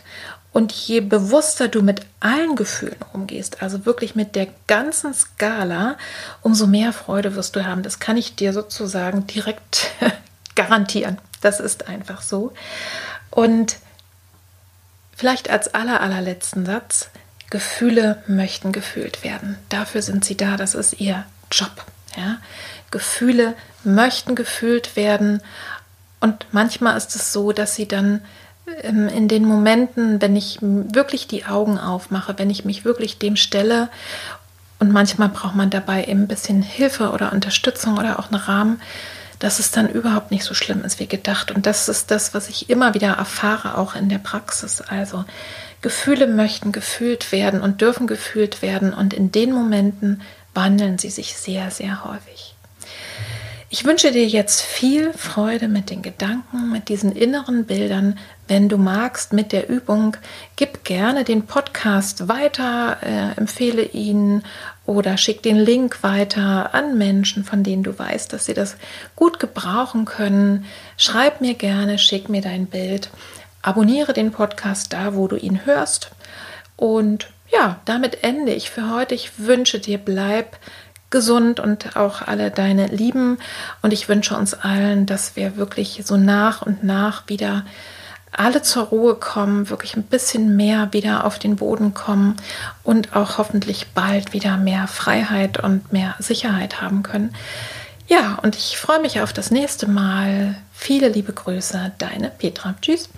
Und je bewusster du mit allen Gefühlen umgehst, also wirklich mit der ganzen Skala, umso mehr Freude wirst du haben. Das kann ich dir sozusagen direkt garantieren. Das ist einfach so. Und vielleicht als aller, allerletzten Satz, Gefühle möchten gefühlt werden. Dafür sind sie da, das ist ihr Job. Ja? Gefühle möchten gefühlt werden und manchmal ist es so, dass sie dann in den Momenten, wenn ich wirklich die Augen aufmache, wenn ich mich wirklich dem stelle und manchmal braucht man dabei eben ein bisschen Hilfe oder Unterstützung oder auch einen Rahmen, dass es dann überhaupt nicht so schlimm ist wie gedacht. Und das ist das, was ich immer wieder erfahre, auch in der Praxis. Also Gefühle möchten gefühlt werden und dürfen gefühlt werden und in den Momenten wandeln sie sich sehr, sehr häufig. Ich wünsche dir jetzt viel Freude mit den Gedanken, mit diesen inneren Bildern. Wenn du magst, mit der Übung, gib gerne den Podcast weiter, äh, empfehle ihn oder schick den Link weiter an Menschen, von denen du weißt, dass sie das gut gebrauchen können. Schreib mir gerne, schick mir dein Bild. Abonniere den Podcast da, wo du ihn hörst. Und ja, damit ende ich für heute. Ich wünsche dir, bleib gesund und auch alle deine Lieben. Und ich wünsche uns allen, dass wir wirklich so nach und nach wieder alle zur Ruhe kommen, wirklich ein bisschen mehr wieder auf den Boden kommen und auch hoffentlich bald wieder mehr Freiheit und mehr Sicherheit haben können. Ja, und ich freue mich auf das nächste Mal. Viele liebe Grüße, deine Petra. Tschüss.